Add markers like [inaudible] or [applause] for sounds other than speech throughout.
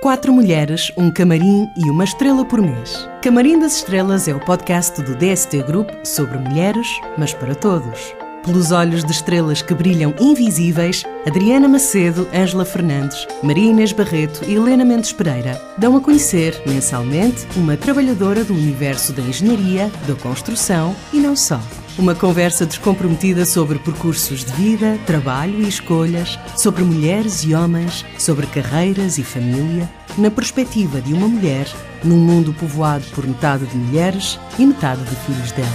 Quatro mulheres, um camarim e uma estrela por mês. Camarim das Estrelas é o podcast do DST Group sobre mulheres, mas para todos. Pelos olhos de estrelas que brilham invisíveis, Adriana Macedo, Ângela Fernandes, Maria Inês Barreto e Helena Mendes Pereira dão a conhecer, mensalmente, uma trabalhadora do universo da engenharia, da construção e não só. Uma conversa descomprometida sobre percursos de vida, trabalho e escolhas, sobre mulheres e homens, sobre carreiras e família, na perspectiva de uma mulher num mundo povoado por metade de mulheres e metade de filhos delas.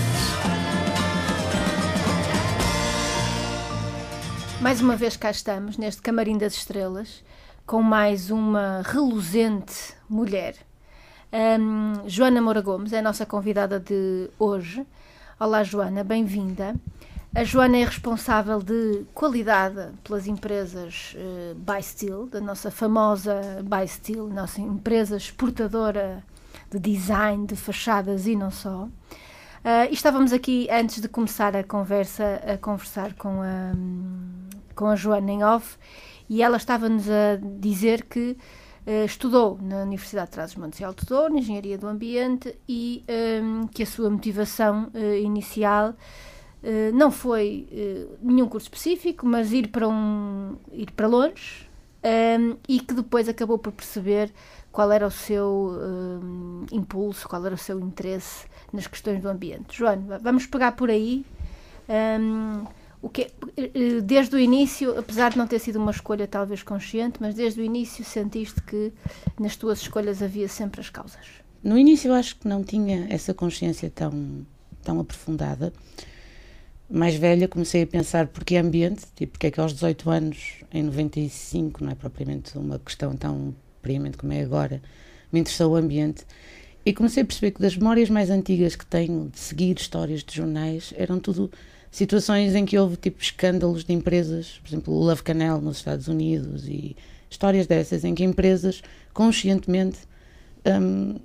Mais uma vez cá estamos, neste Camarim das Estrelas, com mais uma reluzente mulher. Um, Joana Moura Gomes é a nossa convidada de hoje. Olá, Joana, bem-vinda. A Joana é responsável de qualidade pelas empresas uh, By Steel, da nossa famosa By Steel, nossa empresa exportadora de design, de fachadas e não só. Uh, e estávamos aqui, antes de começar a conversa, a conversar com a, com a Joana em off, e ela estava-nos a dizer que estudou na Universidade de Trás-os-Montes e Alto Douro, Engenharia do Ambiente, e um, ehm, que a sua motivação uh, inicial uh, não foi nenhum curso específico, mas ir para, um, ir para longe, um, ehm, e que depois acabou por perceber qual era o seu ehm, impulso, qual era o seu interesse nas questões do ambiente. Joana, vamos pegar por aí. Um, o que eh, desde o início, apesar de não ter sido uma escolha talvez consciente, mas desde o início sentiste que nas tuas escolhas havia sempre as causas? No início eu acho que não tinha essa consciência tão tão aprofundada. Mais velha comecei a pensar porque ambiente, tipo, porque é que aos 18 anos, em 95, não é propriamente uma questão tão premente como é agora, me interessou o ambiente. E comecei a perceber que das memórias mais antigas que tenho de seguir histórias de jornais eram tudo situações em que houve tipo escândalos de empresas, por exemplo, o Love Canal nos Estados Unidos e histórias dessas em que empresas conscientemente um,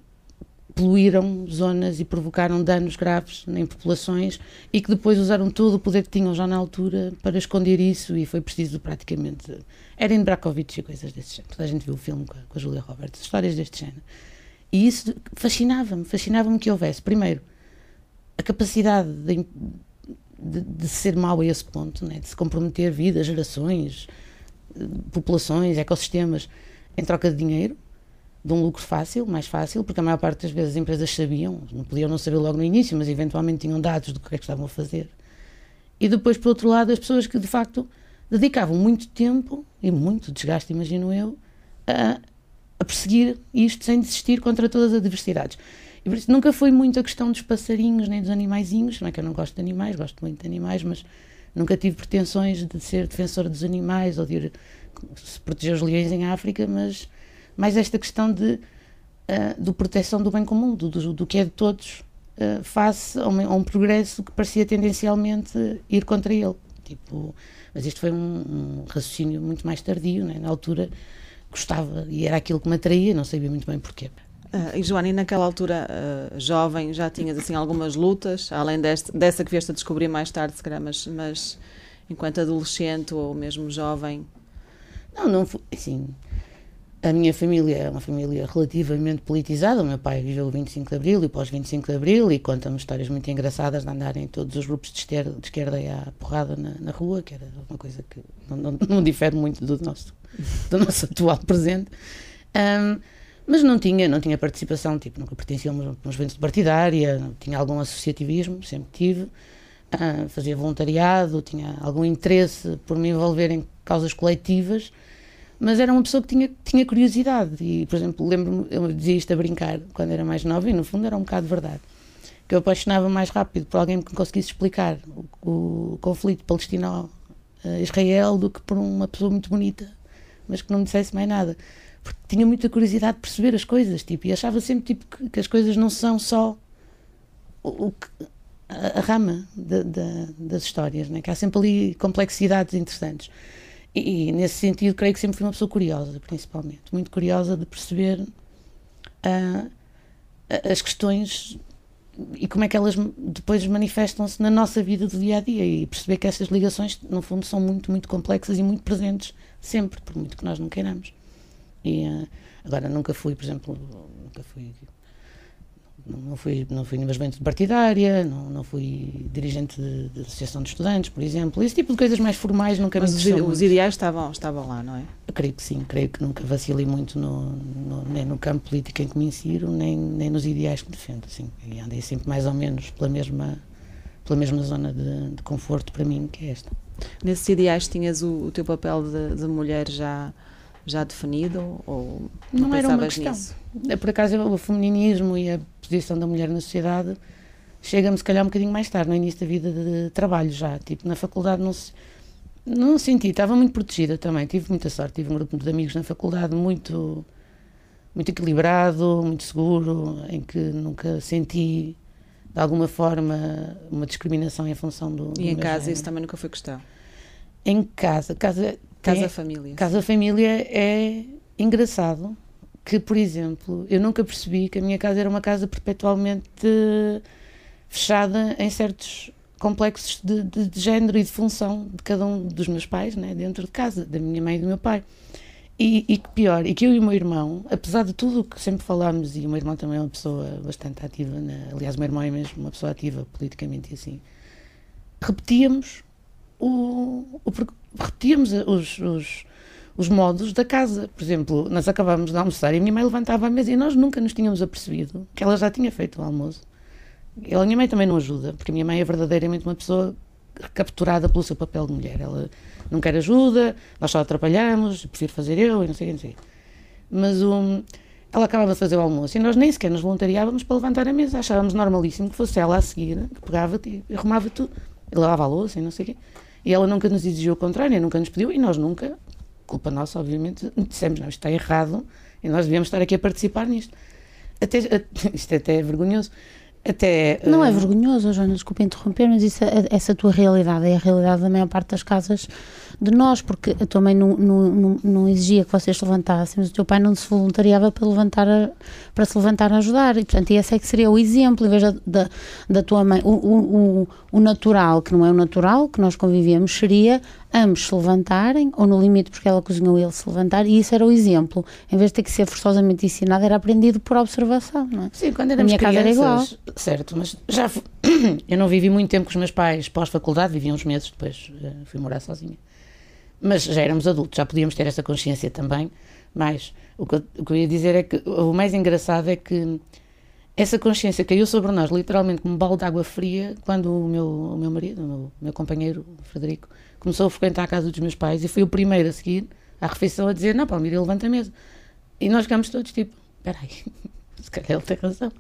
poluíram zonas e provocaram danos graves em populações e que depois usaram todo o poder que tinham já na altura para esconder isso e foi preciso praticamente Erin Brackovich e coisas desse género. Toda a gente viu o filme com a, com a Julia Roberts, histórias deste género. E isso fascinava-me, fascinava-me que houvesse, primeiro, a capacidade de, de, de ser mau a esse ponto, né? de se comprometer vidas, gerações, populações, ecossistemas, em troca de dinheiro, de um lucro fácil, mais fácil, porque a maior parte das vezes as empresas sabiam, não podiam não saber logo no início, mas eventualmente tinham dados do que é que estavam a fazer. E depois, por outro lado, as pessoas que de facto dedicavam muito tempo e muito desgaste, imagino eu, a, a perseguir isto sem desistir contra todas as adversidades. E por isso nunca foi muito a questão dos passarinhos nem dos animaizinhos, não é que eu não gosto de animais, gosto muito de animais, mas nunca tive pretensões de ser defensora dos animais ou de ir proteger os leões em África, mas mais esta questão de uh, do proteção do bem comum, do, do, do que é de todos, uh, face a um, a um, progresso que parecia tendencialmente ir contra ele. Tipo, mas isto foi um, um raciocínio muito mais tardio, né? na altura gostava e era aquilo que me atraía, não sabia muito bem porquê. Uh, e Joana, e naquela altura, uh, jovem, já tinhas assim algumas lutas, além deste, dessa que vieste a descobrir mais tarde, se calhar, mas, mas enquanto adolescente ou mesmo jovem? Não, não foi assim. A minha família é uma família relativamente politizada. O meu pai viveu o 25 de Abril e pós-25 de Abril e conta-me histórias muito engraçadas de andarem em todos os grupos de esquerda, de esquerda à porrada na, na, rua, que era uma coisa que não, não, não difere muito do nosso, do nosso [laughs] atual presente. Um, mas não tinha, não tinha participação, tipo, nunca pertencia a uma, uma juventude partidária, tinha algum associativismo, sempre tive, uh, fazia voluntariado, tinha algum interesse por me envolver em causas coletivas, mas era uma pessoa que tinha, tinha curiosidade. E, por exemplo, lembro-me, eu dizia isto a brincar quando era mais nova e no fundo era um bocado verdade, que eu apaixonava mais rápido por alguém que me conseguisse explicar o, o conflito palestino-israel do que por uma pessoa muito bonita, mas que não me dissesse mais nada porque tinha muita curiosidade de perceber as coisas, tipo, e achava sempre tipo, que, que as coisas não são só o, o a, a, rama de, de, das histórias, né? que há sempre ali complexidades interessantes. E, e, nesse sentido, creio que sempre fui uma pessoa curiosa, principalmente, muito curiosa de perceber uh, as questões e como é que elas depois manifestam-se na nossa vida do dia a dia e perceber que essas ligações, no fundo, são muito, muito complexas e muito presentes sempre, por muito que nós não queiramos. E, uh, agora, nunca fui, por exemplo, nunca fui não fui, não fui numa juventude partidária, não, não fui dirigente de, de, associação de estudantes, por exemplo. Esse tipo de coisas mais formais nunca Mas me os, os ideais estavam, estavam lá, não é? Eu creio que sim, creio que nunca vacilei muito no, no, nem no campo político em que me insiro, nem, nem nos ideais que defendo, assim. E andei sempre mais ou menos pela mesma, pela mesma zona de, de conforto para mim, que é esta. Nesses ideais tinhas o, o teu papel de, de mulher já já definido ou não, não era uma questão. Nisso? É, por acaso o feminismo e a posição da mulher na sociedade chega-me se calhar um bocadinho mais tarde, no início da vida de trabalho já, tipo na faculdade não se, não senti, estava muito protegida também, tive muita sorte, tive um grupo de amigos na faculdade muito muito equilibrado, muito seguro, em que nunca senti de alguma forma uma discriminação em função do. E do em casa género. isso também nunca foi questão? Em casa, casa Casa Família. Casa Família é engraçado que, por exemplo, eu nunca percebi que a minha casa era uma casa perpetualmente fechada em certos complexos de, de, de género e de função de cada um dos meus pais, né, dentro de casa, da minha mãe e do meu pai. E, e que pior, e que eu e o meu irmão, apesar de tudo o que sempre falámos, e o meu irmão também é uma pessoa bastante ativa, aliás, o meu irmão é mesmo uma pessoa ativa politicamente e assim, repetíamos o, o, repetíamos os, os, os, modos da casa. Por exemplo, nós acabávamos de almoçar e a minha mãe levantava a mesa e nós nunca nos tínhamos apercebido que ela já tinha feito o almoço. Ela, a minha mãe também não ajuda, porque a minha mãe é verdadeiramente uma pessoa capturada pelo seu papel de mulher. Ela não quer ajuda, nós só atrapalhamos, prefiro fazer eu e não sei o que. Mas um, ela acabava de fazer o almoço e nós nem sequer nos voluntariávamos para levantar a mesa. Achávamos normalíssimo que fosse ela a seguir, que pegava e arrumava tudo, e lavava a louça e não sei o quê. E ela nunca nos exigiu o contrário, nunca nos pediu, e nós nunca, culpa nossa, obviamente, [laughs] dissemos, não, isto está errado, e nós devíamos estar aqui a participar nisto. Até, [laughs] isto até é vergonhoso. Até, não é vergonhoso, Joana, desculpa interromper, mas isso, é, essa tua realidade é a realidade da maior parte das casas de nós, porque a tua mãe não, não, não, exigia que vocês se levantassem, mas o teu pai não se voluntariava para, levantar a, para se levantar a ajudar. E, portanto, esse é que seria o exemplo, em vez da, da, da tua mãe. O, o, o, natural, que não é o natural, que nós convivemos, seria ambos se levantarem, ou no limite, porque ela cozinhou ele se levantar, e isso era o exemplo. Em vez de ter que ser forçosamente ensinado, era aprendido por observação, não é? Sim, quando éramos a minha crianças, casa era igual. certo, mas já [coughs] eu não vivi muito tempo com os meus pais pós-faculdade, vivi uns meses, depois eh, fui morar sozinha. Mas já éramos adultos, já podíamos ter essa consciência também. Mas o que, eu, o que eu ia dizer é que o mais engraçado é que essa consciência caiu sobre nós, literalmente como um balde de água fria, quando o meu, o meu marido, o meu, meu companheiro, o Frederico, começou a frequentar a casa dos meus pais e foi o primeiro a seguir à refeição a dizer: Não, Palmira, levanta a mesa. E nós ficámos todos tipo: Espera aí, [laughs] se calhar ele tem razão.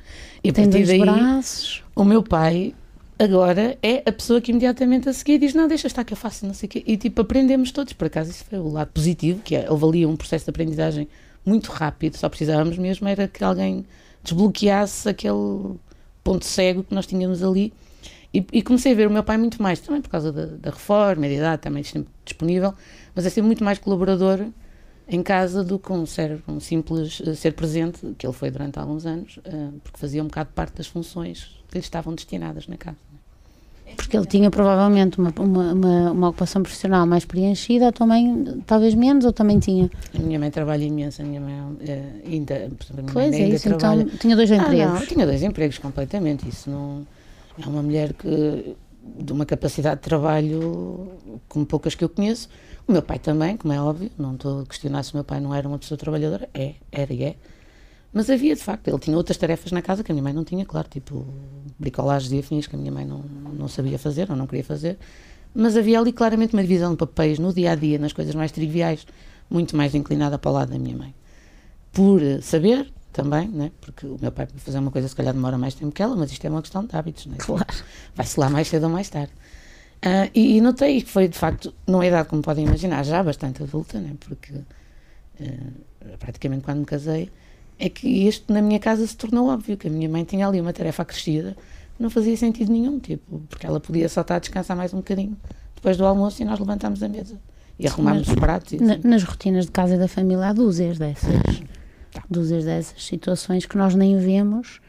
E a tem partir daí, braços. o meu pai agora é a pessoa que imediatamente a seguir diz, não, deixa estar que eu faço, não sei o quê. E tipo, aprendemos todos. Por acaso, isso foi o lado positivo, que é, houve ali um processo de aprendizagem muito rápido. Só precisávamos mesmo era que alguém desbloqueasse aquele ponto cego que nós tínhamos ali. E, e comecei a ver o meu pai muito mais, também por causa da, da reforma, da idade, também sempre disponível, mas a ser muito mais colaborador em casa do que um, ser, um simples uh, ser presente, que ele foi durante alguns anos, uh, porque fazia um bocado parte das funções que lhe estavam destinadas na casa. Porque ele tinha provavelmente uma, uma, uma, uma, ocupação profissional mais preenchida, a tua mãe talvez menos, ou também tinha? A minha mãe trabalha imenso, a minha mãe uh, ainda, pois é, isso, então trabalha. então tinha dois empregos. Ah, não, tinha dois empregos completamente, isso não... É uma mulher que de uma capacidade de trabalho como poucas que eu conheço, o meu pai também, como é óbvio, não estou a questionar se o meu pai não era uma pessoa trabalhadora, é, era e é. Mas havia, de facto, ele tinha outras tarefas na casa que a minha mãe não tinha, claro, tipo bricolagens e afins que a minha mãe não, não sabia fazer ou não queria fazer. Mas havia ali claramente uma divisão de papéis no dia a dia, nas coisas mais triviais, muito mais inclinada para o lado da minha mãe. Por saber também, né? porque o meu pai, para fazer uma coisa, se calhar demora mais tempo que ela, mas isto é uma questão de hábitos, né? Claro. Vai-se lá mais cedo ou mais tarde. Uh, e, e, notei que foi, de facto, numa idade, como podem imaginar, já bastante adulta, né? porque uh, praticamente quando me casei, é que isto na minha casa se tornou óbvio, que a minha mãe tinha ali uma tarefa acrescida, não fazia sentido nenhum, tipo, porque ela podia só estar a descansar mais um bocadinho depois do almoço e nós levantámos a mesa e arrumámos os pratos. E assim. Nas rotinas de casa e da família há dúzias dessas, tá. [laughs] dúzias dessas situações que nós nem vemos,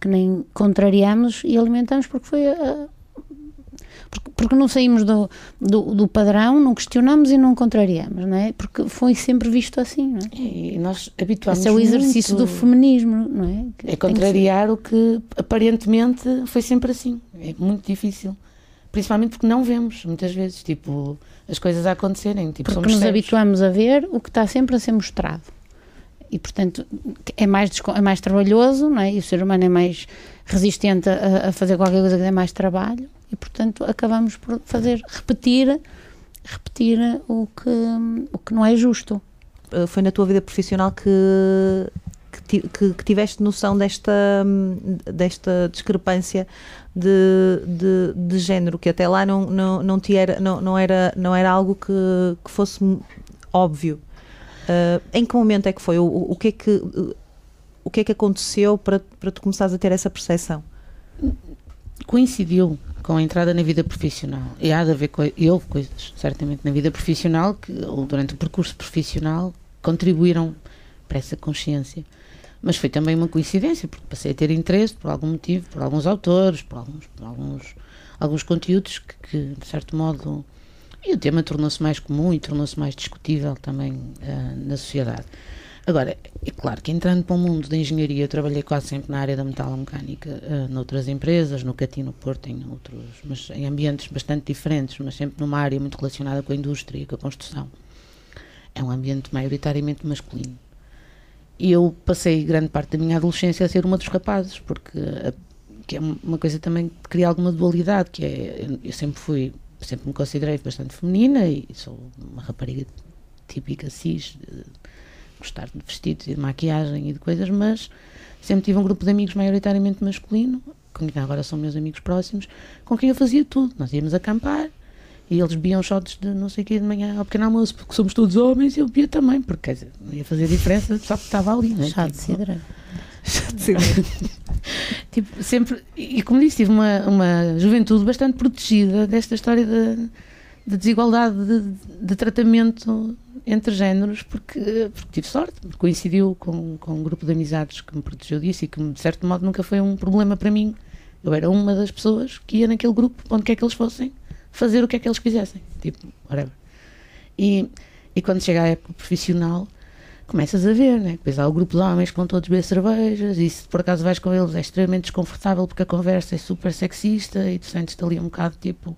que nem contrariamos e alimentamos porque foi a, porque, porque não saímos do, do, do, padrão, não questionamos e não contrariamos, não é? Porque foi sempre visto assim, não é? E nós habituamos Esse é o exercício muito. do feminismo, não é? Que é contrariar que o que aparentemente foi sempre assim. É muito difícil. Principalmente porque não vemos, muitas vezes, tipo, as coisas a acontecerem. Tipo, porque nos cegos. habituamos a ver o que está sempre a ser mostrado. E, portanto, é mais, é mais trabalhoso, não é? E o ser humano é mais resistente a, a fazer qualquer coisa que dê mais trabalho e, portanto, acabamos por fazer, repetir, repetir o que, o que não é justo. Eh, foi na tua vida profissional que, que, que tiveste noção desta, desta discrepância de, de, de, género, que até lá não, não, não, te era, não, não, era, não era algo que, que fosse óbvio. Uh, em que momento é que foi? O, o, que é que, o que é que aconteceu para, para tu começares a ter essa percepção? Coincidiu com a entrada na vida profissional. E há de haver co e houve coisas, certamente, na vida profissional, que, ou durante o percurso profissional, contribuíram para essa consciência. Mas foi também uma coincidência, porque passei a ter interesse, por algum motivo, por alguns autores, por alguns, por alguns, alguns conteúdos que, que, de certo modo. E o tema tornou-se mais comum e tornou-se mais discutível também uh, na sociedade. Agora, é claro que entrando para o mundo da engenharia, eu trabalhei quase sempre na área da metalomecânica, uh, noutras empresas, no Catino Porto, em outros, mas em ambientes bastante diferentes, mas sempre numa área muito relacionada com a indústria e com a construção. É um ambiente maioritariamente masculino. E eu passei grande parte da minha adolescência a ser uma dos rapazes, porque a, que é uma coisa também que cria alguma dualidade, que é, eu sempre fui, sempre me considerei bastante feminina e sou uma rapariga típica cis, gostar de vestidos e de maquiagem e de coisas, mas sempre tive um grupo de amigos maioritariamente masculino, com quem agora são meus amigos próximos, com quem eu fazia tudo. Nós íamos acampar e eles bebiam shots de não sei o que de manhã ao pequeno almoço, porque somos todos homens e eu bebia também, porque quer dizer, não ia fazer diferença só porque estava ali. Né? Chá de tipo. Chá de cidra. [laughs] tipo, sempre, e como disse, tive uma, uma juventude bastante protegida desta história de, de desigualdade de, de tratamento entre géneros porque, porque tive sorte, coincidiu com, com um grupo de amizades que me protegeu disso e que de certo modo nunca foi um problema para mim. Eu era uma das pessoas que ia naquele grupo, onde quer que eles fossem, fazer o que é que eles quisessem, tipo, whatever. E, e quando chega a época profissional, começas a ver, né? Depois há o grupo de homens que vão todos beber cervejas e se por acaso vais com eles é extremamente desconfortável porque a conversa é super sexista e tu sentes-te ali um bocado tipo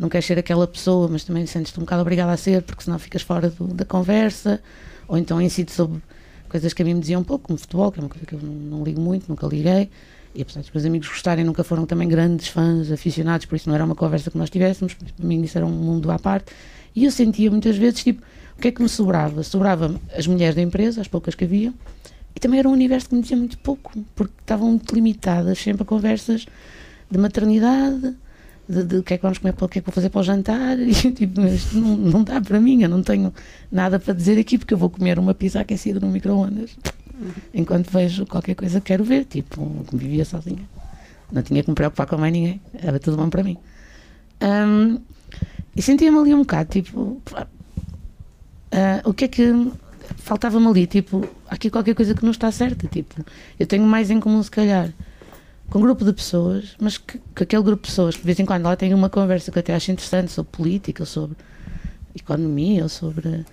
não queres ser aquela pessoa, mas também sentes-te um bocado obrigada a ser, porque senão ficas fora do, da conversa, ou então incide sobre coisas que a mim me diziam pouco, como futebol, que é uma coisa que eu não, não ligo muito, nunca liguei, e apesar dos meus amigos gostarem, nunca foram também grandes fãs, aficionados, por isso não era uma conversa que nós tivéssemos, para mim isso era um mundo à parte, e eu sentia muitas vezes, tipo, o que é que me sobrava? Sobrava as mulheres da empresa, as poucas que havia, e também era um universo que me dizia muito pouco, porque estavam muito limitadas sempre a conversas de maternidade, de, de, o que é que vamos comer, o que é que vou fazer para o jantar, [laughs] e tipo, isto não, não dá para mim, eu não tenho nada para dizer aqui porque eu vou comer uma pizza aquecida no micro-ondas enquanto vejo qualquer coisa que quero ver, tipo, vivia sozinha. Não tinha que me preocupar com mais ninguém, era tudo bom para mim. Um, e sentia-me ali um bocado, tipo, uh, o que é que faltava-me ali? Tipo, aqui qualquer coisa que não está certa. Tipo, eu tenho mais em comum, se calhar, com um grupo de pessoas, mas que, que, aquele grupo de pessoas que de vez em quando lá tem uma conversa que eu até acho interessante sobre política, sobre economia, ou sobre,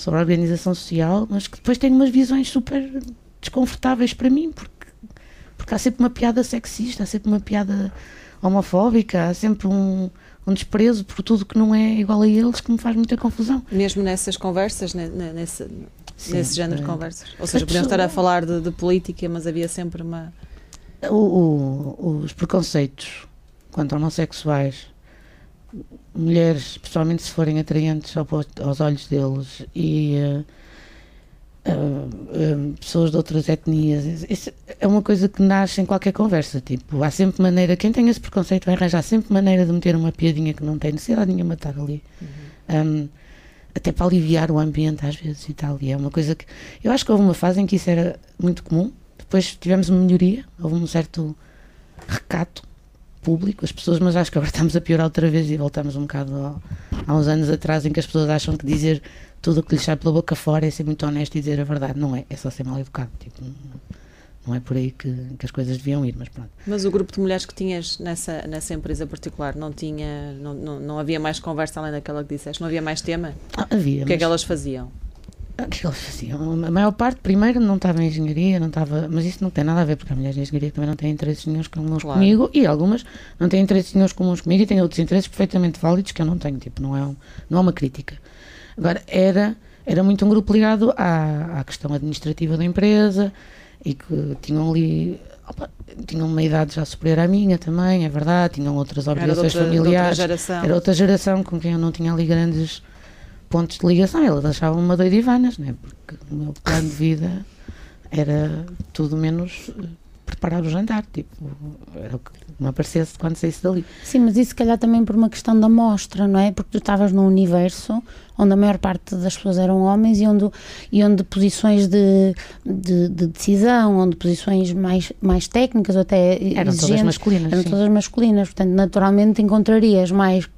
sobre a organização social, mas que depois tem umas visões super desconfortáveis para mim, porque, porque há sempre uma piada sexista, há sempre uma piada homofóbica, há sempre um, um desprezo por tudo que não é igual a eles que me faz muita confusão. Mesmo nessas conversas, nesse, Sim, nesse género é. de conversas. Ou seja, podemos estar a falar de, de política, mas havia sempre uma o, o, os preconceitos contra homossexuais, mulheres, especialmente se forem atraentes aos olhos deles, e uh, uh, uh, pessoas de outras etnias, isso é uma coisa que nasce em qualquer conversa. Tipo, há sempre maneira, quem tem esse preconceito vai arranjar sempre maneira de meter uma piadinha que não tem necessidade nenhuma de estar ali. Uhum. Um, até para aliviar o ambiente às vezes e tal. E é uma coisa que. Eu acho que houve uma fase em que isso era muito comum, depois tivemos uma melhoria, houve um certo recato público, as pessoas, mas acho que agora estamos a piorar outra vez e voltamos um bocado ao, há uns anos atrás em que as pessoas acham que dizer tudo o que lhes sai pela boca fora é ser muito honesto e dizer a verdade. Não é, é só ser mal educado. Tipo, Não é por aí que, que as coisas deviam ir, mas pronto. Mas o grupo de mulheres que tinhas nessa, nessa empresa particular não tinha, não, não, não havia mais conversa além daquela que disseste? Não havia mais tema? Ah, havia. O que é mas- que elas faziam? O que eles faziam? A maior parte, primeiro, não estava em engenharia, não estava. Mas isso não tem nada a ver, porque a mulher de engenharia também não tem interesses nenhums comuns Claro. comigo e algumas não têm interesses nenhums comuns comigo e têm outros interesses perfeitamente válidos que eu não tenho. Tipo, não é, um- não é uma crítica. Agora, era, era muito um grupo ligado à, à questão administrativa da empresa e que tinham ali. opa, tinham uma idade já superior à minha também, é verdade, tinham outras Era obrigações outra, de outra familiares. geração. Era outra geração com quem eu não tinha ali grandes pontos de ligação. Elas achavam uma doida Ivanas, né? porque o meu plano de vida era tudo menos preparar o jantar. Tipo, era o que me aparecesse quando saísse dali. Sim, mas isso se calhar também por uma questão da mostra, não é? Porque tu estavas num universo onde a maior parte das pessoas eram homens e onde, e onde posições de, de, de decisão, onde posições mais, mais técnicas ou até Eram todas masculinas. eram sim. todas masculinas, portanto, naturalmente encontrarias mais,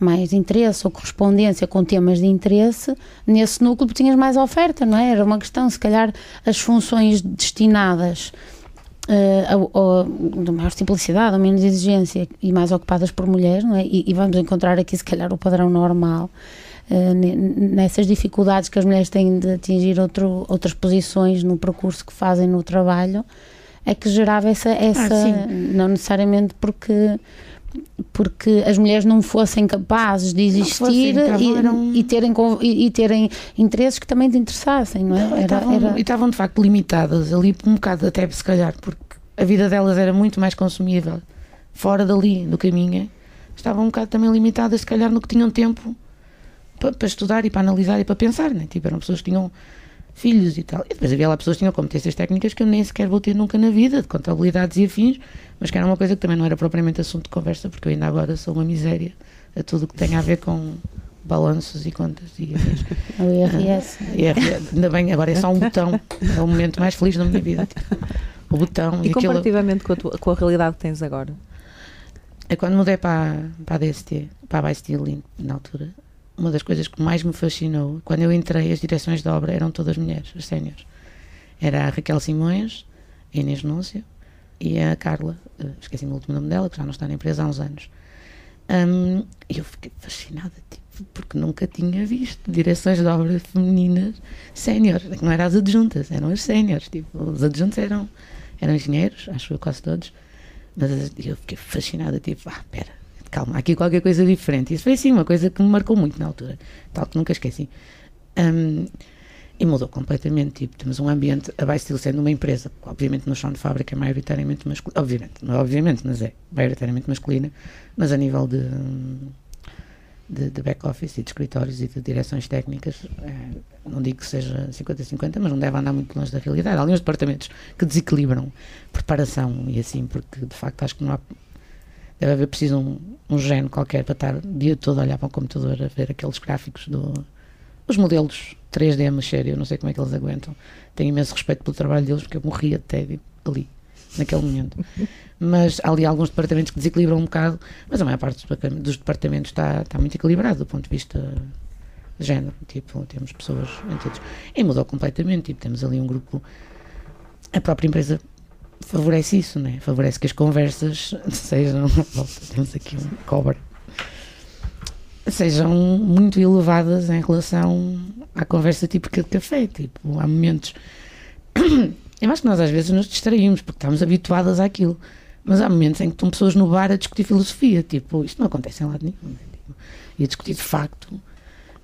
mais interesse ou correspondência com temas de interesse nesse núcleo, porque tinhas mais oferta, não é? Era uma questão, se calhar, as funções destinadas ao- ao- de maior simplicidade, ou menos exigência e mais ocupadas por mulheres, não é? E, e vamos encontrar aqui, se calhar, o padrão normal. eh, ne- nessas dificuldades que as mulheres têm de atingir outro, outras posições no percurso que fazem no trabalho, é que gerava essa, essa sim. não necessariamente porque porque as mulheres não fossem capazes de existir fossem, e, eram- e terem, e, e terem interesses que também te interessassem, não é? Não, e Era- estavam, era- e estavam de facto limitadas ali um bocado até se calhar porque a vida delas era muito mais consumível fora dali do minha estavam um bocado também limitadas se calhar no que tinham tempo para, para estudar e para analisar e para pensar né? tipo, eram pessoas que tinham filhos e tal e depois havia lá pessoas que tinham competências técnicas que eu nem sequer vou ter nunca na vida de contabilidades e afins mas que era uma coisa que também não era propriamente assunto de conversa porque eu ainda agora sou uma miséria a tudo o que tem a ver com balanços e contas e afins [laughs] o IRS. e é, ainda bem, agora é só um botão. É o momento mais feliz da minha vida. tipo, o botão E e, aquilo. comparativamente com a, tua- com a realidade que tens agora? É quando mudei para, para a DST, para a By Steel na altura, uma das coisas que mais me fascinou, quando eu entrei, as direções de obra eram todas mulheres, as séniores. Era a Raquel Simões, a Inês Núncio e a Carla, eh, esqueci-me o último nome dela, que já não está na empresa há uns anos. E eu fiquei fascinada, tipo, porque nunca tinha visto direções de obra femininas séniores. Não eram as adjuntas, eram as séniores. Tipo, os adjuntos eram, eram engenheiros, acho eu quase todos. Mas as- eu fiquei fascinada, tipo, ah, pera, calma, há aqui qualquer coisa diferente. Isso foi assim, uma coisa que me marcou muito na altura, tal que nunca esqueci. Hum, e mudou completamente, tipo, temos um ambiente, a Bysteel sendo uma empresa, obviamente no chão de fábrica é maioritariamente masculina, obviamente, não é obviamente, mas é maioritariamente masculina, mas a nível de, de, de back-office e de escritórios e de direções técnicas, eh, não digo que seja 50-50, mas não deve andar muito longe da realidade. Há ali uns departamentos que desequilibram preparação e assim, porque de facto acho que não há. Deve haver preciso um, um gênio qualquer para estar o dia todo a olhar para o computador a ver aqueles gráficos do. os modelos 3D a mexer, eu não sei como é que eles aguentam. Tenho imenso respeito pelo trabalho deles porque eu morria de tédio ali, naquele momento. [laughs] Mas há ali alguns departamentos que desequilibram um bocado, mas a maior parte dos departamentos- dos departamentos está, está muito equilibrado do ponto de vista de género. Tipo, temos pessoas em todos. E mudou completamente. Tipo, temos ali um grupo. A própria empresa favorece isso, né? Favorece que as conversas [laughs] sejam. Volta, temos aqui um cobra. Sejam muito elevadas em relação à conversa típica de café. Tipo, há momentos. [coughs] Eu acho que nós às vezes nos distraímos porque estamos habituadas àquilo. Mas há momentos em que estão pessoas no bar a discutir filosofia. Tipo, isto não acontece em lado nenhum. né? Tipo, e a discutir de facto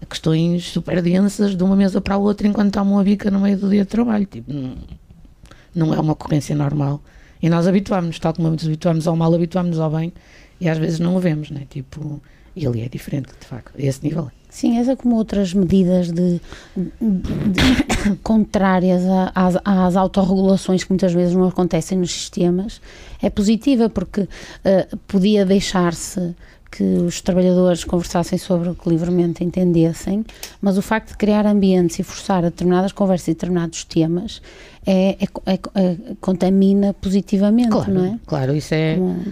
questões super densas de uma mesa para a outra enquanto tomam a bica no meio do dia de trabalho. Tipo, não, não é uma ocorrência normal. E nós habituámos-nos, tal como nos habituámos ao mal, habituámos-nos ao bem e às vezes não o vemos, né? Tipo, e ali é diferente, de facto, a esse nível. Sim, essa como outras medidas de, de- de- [coughs] contrárias às, às autorregulações que muitas vezes não acontecem nos sistemas é positiva porque eh, podia deixar-se que os trabalhadores conversassem sobre o que livremente entendessem, mas o facto de criar ambientes e forçar determinadas conversas e determinados temas é, é- é- é- contamina positivamente, Claro, não é? claro, isso é. Como-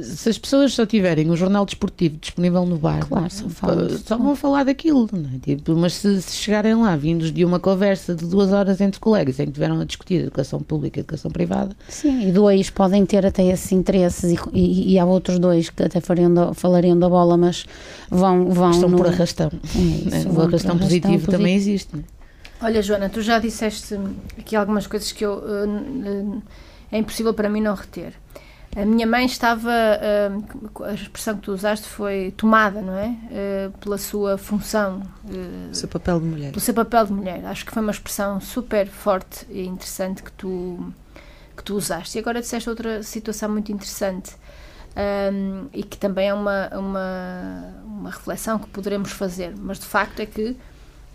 se as pessoas só tiverem o jornal desportivo disponível no bar, Claro, só falam só vão falar daquilo, não é? Tipo, mas se, se chegarem lá vindos de uma conversa de duas horas entre colegas em que tiveram a discutir educação pública e educação privada, Sim, e dois podem ter até esses interesses e, e, e há outros dois que até fariam da- falariam da bola, mas vão, vão estão no- por arrastão. É isso, [laughs] né? vão o por arrastão positivo também existe. né? Olha, Joana, tu já disseste aqui algumas coisas que eu, eh, é impossível para mim não reter. A minha mãe estava, eh, a expressão que tu usaste foi tomada, não é? Eh, Pela sua função, eh, O seu papel de mulher. pelo seu papel de mulher. Acho que foi uma expressão super forte e interessante que tu, que tu usaste. E agora disseste outra situação muito interessante ahm, e que também é uma, uma, uma reflexão que poderemos fazer. Mas de facto é que,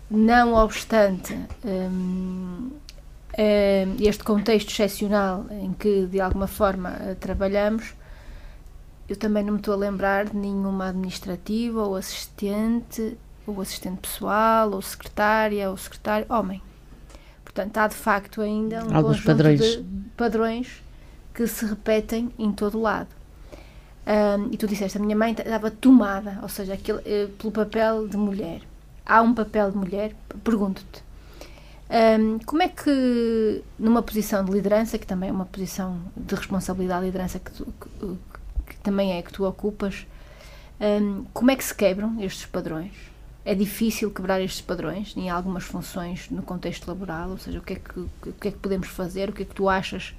não obstante ahm, este contexto excepcional em que de alguma forma eh, trabalhamos, eu também não me estou a lembrar de nenhuma administrativa ou assistente ou assistente pessoal, ou secretária, ou secretário, homem. Portanto, há de facto ainda um Alguns padrões. de padrões que se repetem em todo o lado. Ahm, e tu disseste, a minha mãe estava tomada, ou seja, aquele, eh, pelo papel de mulher. Há um papel de mulher? Pergunto-te. Ahm, como é que, numa posição de liderança, que também é uma posição de responsabilidade de liderança que, tu- que- que também é que tu ocupas, ahm, como é que se quebram estes padrões? É difícil quebrar estes padrões em algumas funções no contexto laboral, ou seja, o que é que, que, é que podemos fazer, o que é que tu achas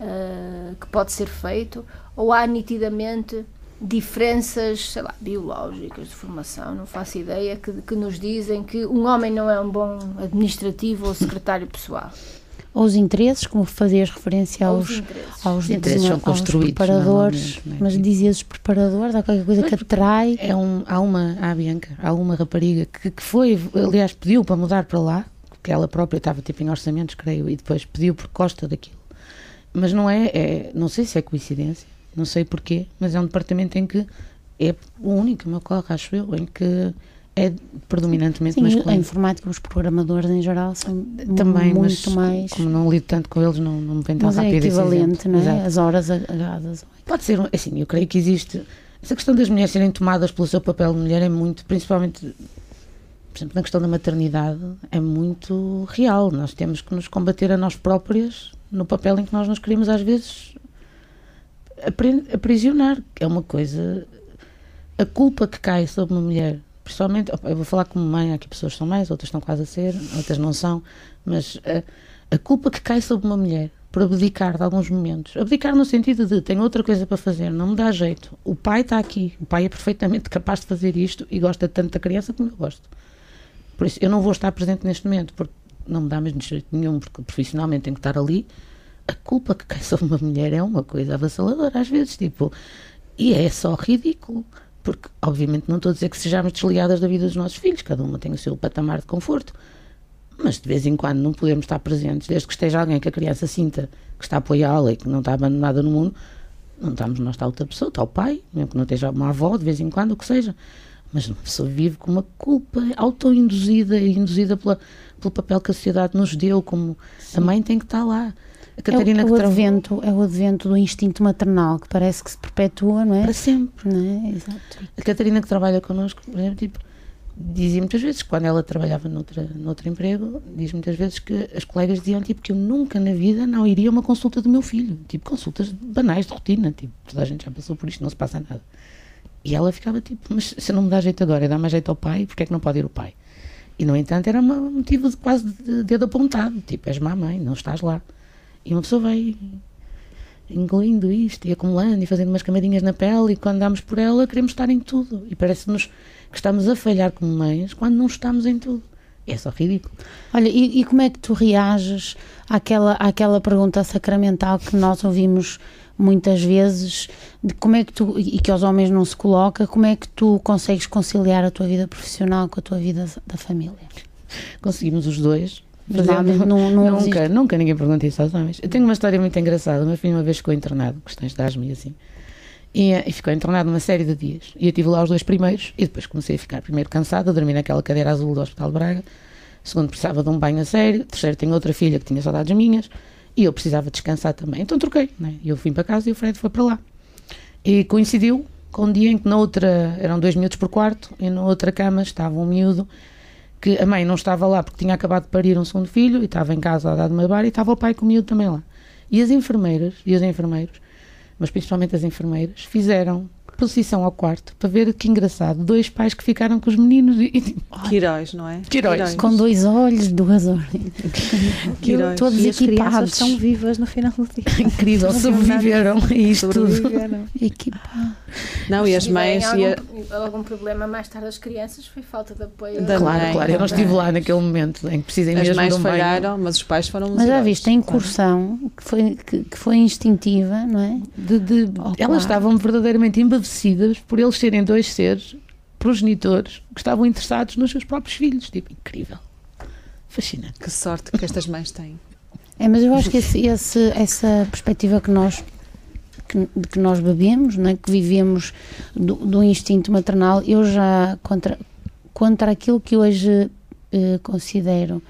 ah, que pode ser feito, ou há nitidamente diferenças, sei lá, biológicas de formação, não faço ideia, que, que nos dizem que um homem não é um bom administrativo ou secretário pessoal. Ou os interesses, como fazias referência aos, os interesses. aos, Os interesses são aos construídos preparadores, não é? mas dizias os preparadores, há qualquer coisa que atrai. É um, há uma, há a Bianca, há uma rapariga que, que foi, aliás, pediu para mudar para lá, porque ela própria estava tipo em orçamentos, creio, e depois pediu por costa daquilo. Mas não é, é, não sei se é coincidência, não sei porquê, mas é um departamento em que é o único me ocorre, acho eu, em que é predominantemente Sim, a masculino. informática, os programadores em geral são Também, muito mas mais. como não lido tanto com eles, não, não me vem tão Mas é rápido esse equivalente, não é? Exato. As horas agarradas. Pode ser, um- assim, eu creio que existe. Essa questão das mulheres serem tomadas pelo seu papel de mulher é muito, principalmente, por exemplo, na questão da maternidade, é muito real. Nós temos que nos combater a nós próprias no papel em que nós nos queremos, às vezes, aprisionar. É uma coisa. A culpa que cai sobre uma mulher, principalmente, eu vou falar como mãe, há aqui pessoas que são mais, outras estão quase a ser, outras não são, mas a, a culpa que cai sobre uma mulher por abdicar de alguns momentos. Abdicar no sentido de tenho outra coisa para fazer, não me dá jeito. O pai está aqui, o pai é perfeitamente [laughs] capaz de fazer isto e gosta tanto da criança como eu gosto. Por isso, eu não vou estar presente neste momento, porque não me dá mesmo jeito nenhum, porque profissionalmente tenho que estar ali. A culpa que cai sobre uma mulher é uma coisa avassaladora, às vezes, tipo, e é só ridículo. Porque, obviamente, não estou a dizer que sejamos desligadas da vida dos nossos filhos, cada uma tem o seu patamar de conforto. Mas de vez em quando não podemos estar presentes, desde que esteja alguém que a criança sinta que está a apoiá-la e que não está abandonada no mundo, não estamos nós, está outra pessoa, está o pai, mesmo que não esteja uma avó, de vez em quando, o que seja. Mas uma pessoa vive com uma culpa auto-induzida e induzida pela, pelo papel que a sociedade nos deu, como a mãe tem que estar lá. A É o, Catarina é, que o tra- advento, é o advento do instinto maternal que parece que se perpetua, não é? para sempre. Não é? Exato. A Catarina que trabalha connosco, por exemplo, tipo, dizia muitas vezes, quando ela trabalhava noutra, noutro emprego, diz muitas vezes que as colegas diziam tipo, que eu nunca na vida não iria a uma consulta do meu filho. Tipo, consultas banais de rotina. Tipo, toda a gente já passou por isto, não se passa nada. E ela ficava tipo, mas se não me dá jeito agora, dá mais jeito ao pai, porque é que não pode ir o pai? E no entanto era um motivo de quase de dedo apontado, tipo, és má mãe, não estás lá. E uma pessoa vai engolindo isto e acumulando e fazendo umas camadinhas na pele e quando damos por ela queremos estar em tudo e parece-nos que estamos a falhar como mães quando não estamos em tudo. É só ridículo. Olha, e, e como é que tu reages àquela, àquela pergunta sacramental que nós ouvimos muitas vezes, de como é que tu, e que aos homens não se coloca, como é que tu consegues conciliar a tua vida profissional com a tua vida da família? Conseguimos os dois. Realmente não, não nunca, existe- nunca ninguém pergunta isso aos homens. Eu tenho uma história muito engraçada. O meu filho uma vez ficou internado, questões de asma e assim. E, eh, e ficou internado uma série de dias. E eu tive lá os dois primeiros e depois comecei a ficar primeiro cansada, dormi naquela cadeira azul do Hospital de Braga. Segundo, precisava de um banho a sério. Terceiro, tenho outra filha que tinha saudades minhas e eu precisava descansar também. Então troquei, né? Eu vim para casa e o Fred foi para lá. E coincidiu com um dia em que na outra, eram dois miúdos por quarto, e na outra cama estava um miúdo que a mãe não estava lá porque tinha acabado de parir um segundo filho e estava em casa a dar de uma e estava o pai com o também lá. E as enfermeiras e os enfermeiros, mas principalmente as enfermeiras, fizeram posição ao quarto para ver que engraçado, dois pais que ficaram com os meninos e, Que heróis, não é? Que heróis. Com dois olhos, duas. [laughs] Que heróis. Todos E as crianças equipados. estão vivas no final do dia. incrível, [laughs] sobreviveram a isto tudo. Sobreviveram. [laughs] Equipados. Não, e as mães e a- algum, algum problema mais tarde das crianças foi falta de apoio. Da Claro, mãe, claro, eu não estive lá naquele momento em que precisei as mesmo mães de um banho. falharam, mas os pais foram Mas já viste, a claro. incursão que foi, que, que foi instintiva, não é? de, de- Oh, elas claro. estavam verdadeiramente por eles serem dois seres progenitores que estavam interessados nos seus próprios filhos. Tipo, incrível. Fascinante. Que sorte que estas mães têm. É, mas eu acho que esse- esse- essa perspectiva que nós que, de que nós bebemos, não é? que vivemos do, do instinto maternal, eu já contra contra aquilo que hoje eh, considero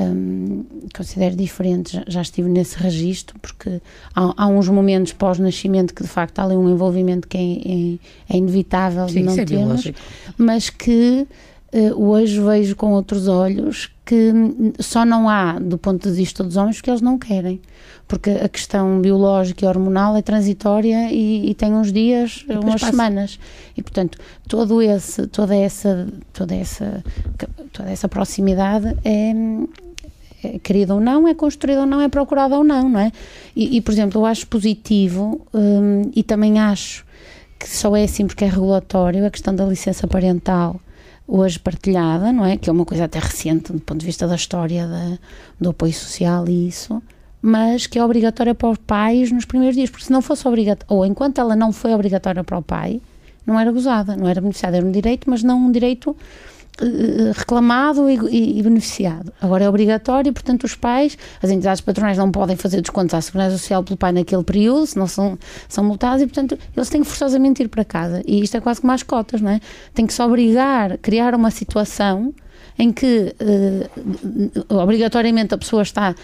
hum, considero diferente, já, estive nesse registro, porque há, há uns momentos pós-nascimento que de facto há ali um envolvimento que é, é- é inevitável de Sim, não isso é termos, biológico. mas que hoje vejo com outros olhos que só não há do ponto de vista dos homens porque eles não querem. Porque a questão biológica e hormonal é transitória e, e tem uns dias, depois umas passa. semanas. E portanto, todo esse, toda, essa, toda, essa, toda essa proximidade é, é querida ou não, é construída ou não, é procurada ou não, não é? E, e, por exemplo, eu acho positivo hum, e também acho que só é assim porque é regulatório a questão da licença parental hoje partilhada, não é? Que é uma coisa até recente do ponto de vista da história do apoio social e isso, mas que é obrigatória para os pais nos primeiros dias, porque se não fosse obrigatória, ou enquanto ela não foi obrigatória para o pai, não era gozada, não era beneficiada, era um direito, mas não um direito reclamado e, e- beneficiado. Agora é obrigatório portanto, os pais, as entidades patronais não podem fazer descontos à Segurança Social pelo pai naquele período, senão são, são multados e, portanto, eles têm que forçosamente ir para casa. E isto é quase como as cotas, não é? Tem que se obrigar, criar uma situação em que eh, obrigatoriamente a pessoa está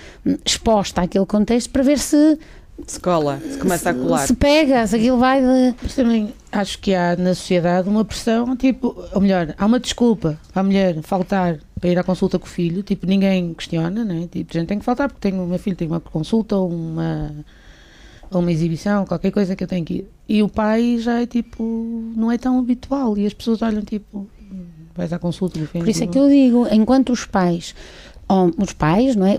exposta àquele contexto para ver se Se cola, se começa a colar. se pega, se aquilo vai de. Mas também acho que há na sociedade uma pressão, tipo, ou melhor, há uma desculpa para a mulher faltar para ir à consulta com o filho, tipo, ninguém questiona, né? Tipo, a gente tem que faltar porque tenho, o meu filho tem uma consulta ou uma, ou uma exibição, qualquer coisa que eu tenho que ir. E o pai já é tipo, não é tão habitual e as pessoas olham tipo, vais à consulta do filho. Por isso é que eu digo, enquanto os pais, os pais, não é, eh,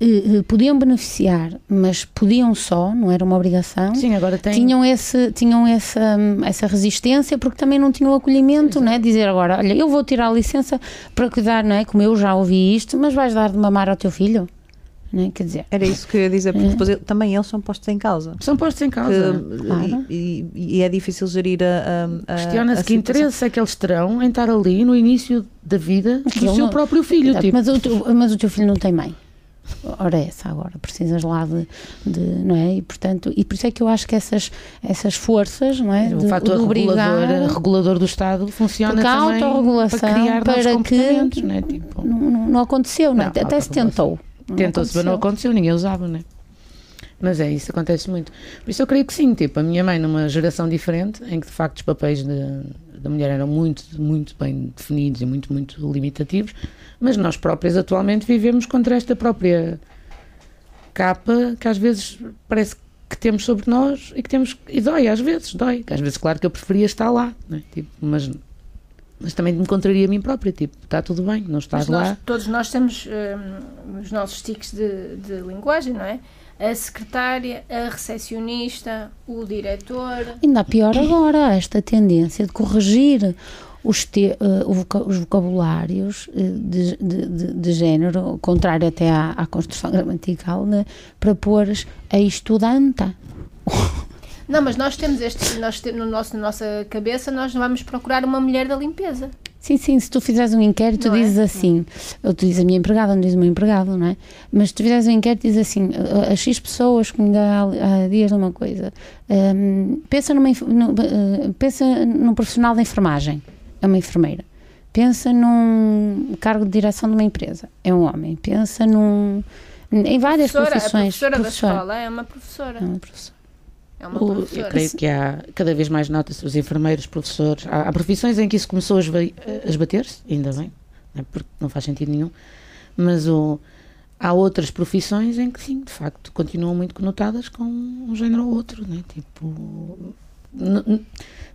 eh, podiam beneficiar, mas podiam só, não era uma obrigação. Sim, agora tem. Tinham, esse, tinham essa, essa resistência porque também não tinham acolhimento, não é? Dizer agora, olha, eu vou tirar a licença para cuidar, não é? Como eu já ouvi isto, mas vais dar de mamar ao teu filho, não é? Quer dizer, Era isso que eu ia dizer, porque depois ele- também eles são postos em causa. São postos em causa. Que- Claro. e, e- e é difícil gerir a. a- a- Questiona-se a que interesse é que eles terão em estar ali no início da vida do seu não- próprio filho. Exato, Tipo, mas, o teu, mas o teu filho não tem mãe. Ora, é essa agora, precisas lá de, de- não é? E portanto, e por isso é que eu acho que essas, essas forças, não é? o De- fator de obrigar- regulador, regulador do Estado funciona Porque há também autorregulação para criar para que- não é? Tipo, não, não, não aconteceu, não, é? Não, até se tentou. Tentou-se, mas não aconteceu. aconteceu, ninguém usava, né? Mas é, isso acontece muito. Por isso eu creio que sim, tipo, a minha mãe numa geração diferente, em que de facto os papéis de- da mulher eram muito, muito bem definidos e muito, muito limitativos, mas nós próprias atualmente vivemos contra esta própria capa que às vezes parece que temos sobre nós e que temos, e dói às vezes, dói. Às vezes, claro que eu preferia estar lá, né? tipo, mas, mas também me contraria a mim própria, tipo, está tudo bem, não estás Mas lá. nós- todos nós temos hum, os nossos tiques de, de linguagem, não é? A secretária, a recepcionista, o diretor. Ainda pior agora, esta tendência de corrigir os, te- voca- os vocabulários eh, de, de, de- de género, contrário até à, à construção gramatical, né, para pôr a estudanta. Não, mas nós temos este, nós te- no nosso, na nossa cabeça, nós vamos procurar uma mulher da limpeza. Sim, sim, se tu fizeres um inquérito, Não é? dizes assim, ou tu dizes a minha empregada, não dizes o meu empregado, não é? Mas se tu fizeres um inquérito, dizes assim, as X pessoas que me dá há dias uma coisa, hum, pensa, numa, no- pensa num profissional da enfermagem, é uma enfermeira. Pensa num cargo de direção de uma empresa, é um homem. Pensa num, em várias Professora, a profissões. professora da professora. escola é uma professora. É uma professora. É uma O- eu professora. creio que há cada vez mais nota-se os enfermeiros, professores. Há, há profissões em que isso começou a esbater-se, ainda bem, né, porque não faz sentido nenhum. Mas o, há outras profissões em que sim, de facto, continuam muito conotadas com um género ou outro, né? Tipo,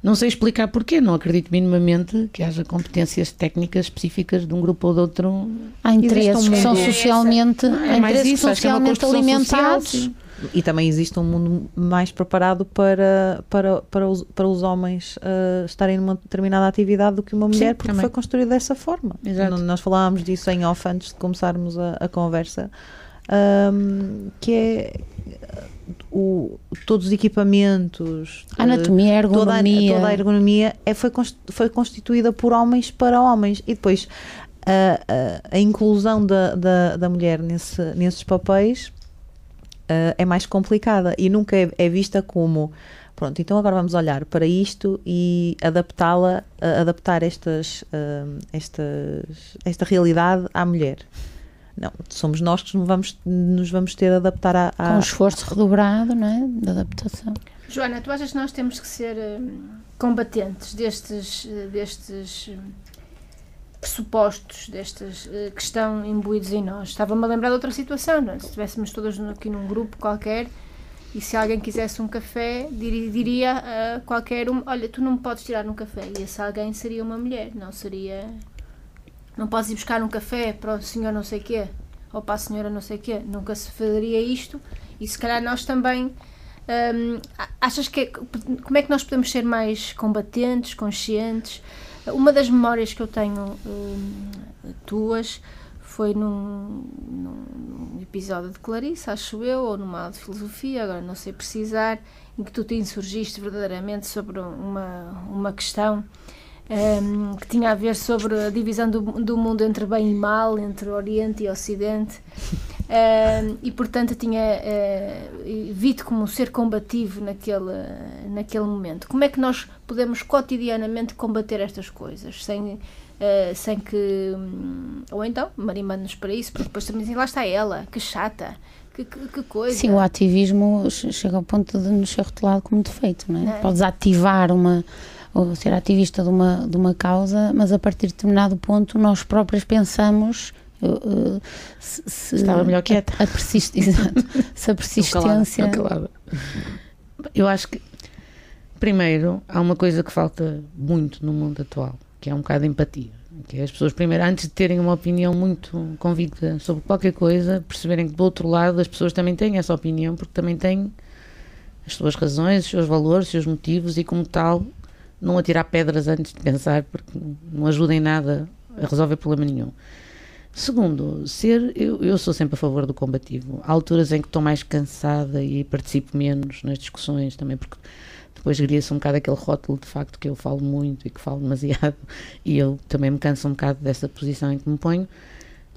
não sei explicar porquê, não acredito minimamente que haja competências técnicas específicas de um grupo ou de outro. Há interesses um que são mundo- socialmente, É interesses é uma socialmente alimentados. social. E também existe um mundo mais preparado para, para, para, os, para os homens ah, estarem numa determinada atividade do que uma mulher, porque também. foi construído dessa forma. Exato. Nós falávamos disso em off antes de começarmos a, a conversa, ahm, que é o, todos os equipamentos, A anatomia, a toda, a, ergonomia. toda a ergonomia é, foi, foi constituída por homens para homens e depois a, a, a inclusão da, da, da mulher nesse, nesses papéis ah, é mais complicada e nunca é, é vista como pronto, então agora vamos olhar para isto e adaptá-la, ah, adaptar estas, ah, estas, esta realidade à mulher. Não, somos nós que nos vamos, nos vamos ter de adaptar à, à- com esforço redobrado, não é? De adaptação. Joana, tu achas que nós temos que ser combatentes destes, destes pressupostos, destes eh, que estão imbuídos em nós? Estava-me a lembrar de outra situação, não é? se estivéssemos todas aqui num grupo qualquer e se alguém quisesse um café, diri- diria a qualquer um: Olha, tu não me podes tirar um café. E esse alguém seria uma mulher, não seria. Não podes ir buscar um café para o senhor não sei quê ou para a senhora não sei quê. Nunca se faria isto e se calhar nós também. hum, achas que é- como é que nós podemos ser mais combatentes, conscientes? Uma das memórias que eu tenho hum, tuas foi num, num episódio de Clarice, acho eu, ou numa aula de filosofia, agora não sei precisar, em que tu te insurgiste verdadeiramente sobre uma, uma questão hum, que tinha a ver sobre a divisão do, do mundo entre bem e mal, entre Oriente e Ocidente. Hum, e portanto tinha eh, vi-te como um ser combativo naquele, naquele momento. Como é que nós podemos cotidianamente combater estas coisas sem, eh, sem que. hum, ou então, marimando-nos para isso, porque depois também dizem, lá está ela, que chata, que, que, que coisa. Sim, o ativismo che- chega ao ponto de nos ser rotulado como defeito, não é? Não é? Podes ativar uma ou ser ativista de uma, de uma causa, mas a partir de determinado ponto nós próprios pensamos eu, eh, se, se- Estava melhor quieta. A, a persist, [laughs] exato, se a persistência Calada. Eu acho que, primeiro, há uma coisa que falta muito no mundo atual, que é um bocado de empatia. Que é as pessoas, primeiro, antes de terem uma opinião muito convicta sobre qualquer coisa, perceberem que do outro lado as pessoas também têm essa opinião, porque também têm as suas razões, os seus valores, os seus motivos, e como tal, não atirar pedras antes de pensar, porque não ajuda em nada a resolver problema nenhum. Segundo, ser, eu, eu sou sempre a favor do combativo. Há alturas em que estou mais cansada e participo menos nas discussões também, porque depois cria-se um bocado aquele rótulo de facto que eu falo muito e que falo demasiado, [laughs] e eu também me canso um bocado dessa posição em que me ponho,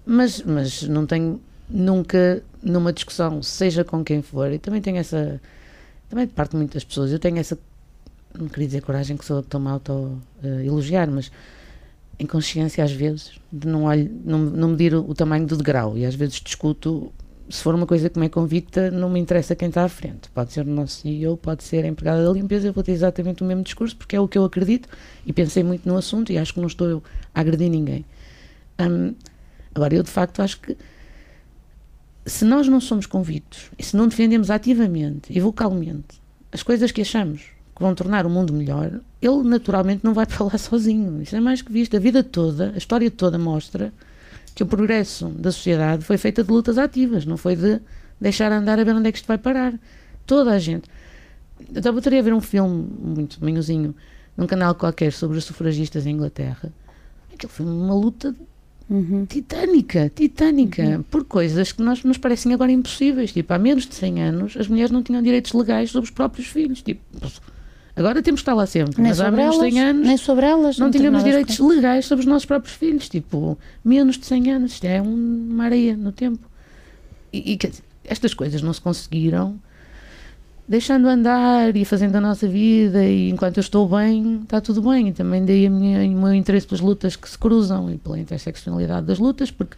mas, mas não tenho nunca numa discussão, seja com quem for, e também tenho essa, também de parte de muitas pessoas, eu tenho essa, não queria dizer coragem que sou eu que estou-me a auto-elogiar, mas em consciência às vezes de não, olho, não, não medir o, o tamanho do degrau. E às vezes discuto se for uma coisa que me é convicta não me interessa quem está à frente. Pode ser o nosso CEO, pode ser a empregada da limpeza. Eu vou ter exatamente o mesmo discurso porque é o que eu acredito e pensei muito no assunto e acho que não estou eu a agredir ninguém. Hum, agora eu de facto acho que se nós não somos convictos e se não defendemos ativamente e vocalmente as coisas que achamos que vão tornar o mundo melhor, ele naturalmente não vai [laughs] para lá sozinho. Isso é mais que visto. A vida toda, a história toda mostra que o progresso da sociedade foi feita de lutas ativas, não foi de deixar andar a ver onde é que isto vai parar. Toda a gente. Eu estava a ver um filme muito manhozinho num canal qualquer sobre os sufragistas em Inglaterra. Aquilo foi uma luta Uhum. titânica, titânica, por coisas que nós, nos parecem agora impossíveis. Tipo, há menos de 100 anos as mulheres não tinham direitos legais sobre os próprios filhos. Tipo, agora temos que estar lá sempre, nem mas há menos elas, de 100 anos nem sobre elas não em tínhamos direitos legais sobre os nossos próprios filhos. Tipo, menos de 100 anos. Isto é um- uma areia no tempo. E, e, quer dizer, estas coisas não se conseguiram deixando andar e fazendo a nossa vida e enquanto eu estou bem, está tudo bem. E também a minha, o meu interesse pelas lutas que se cruzam e pela interseccionalidade das lutas, porque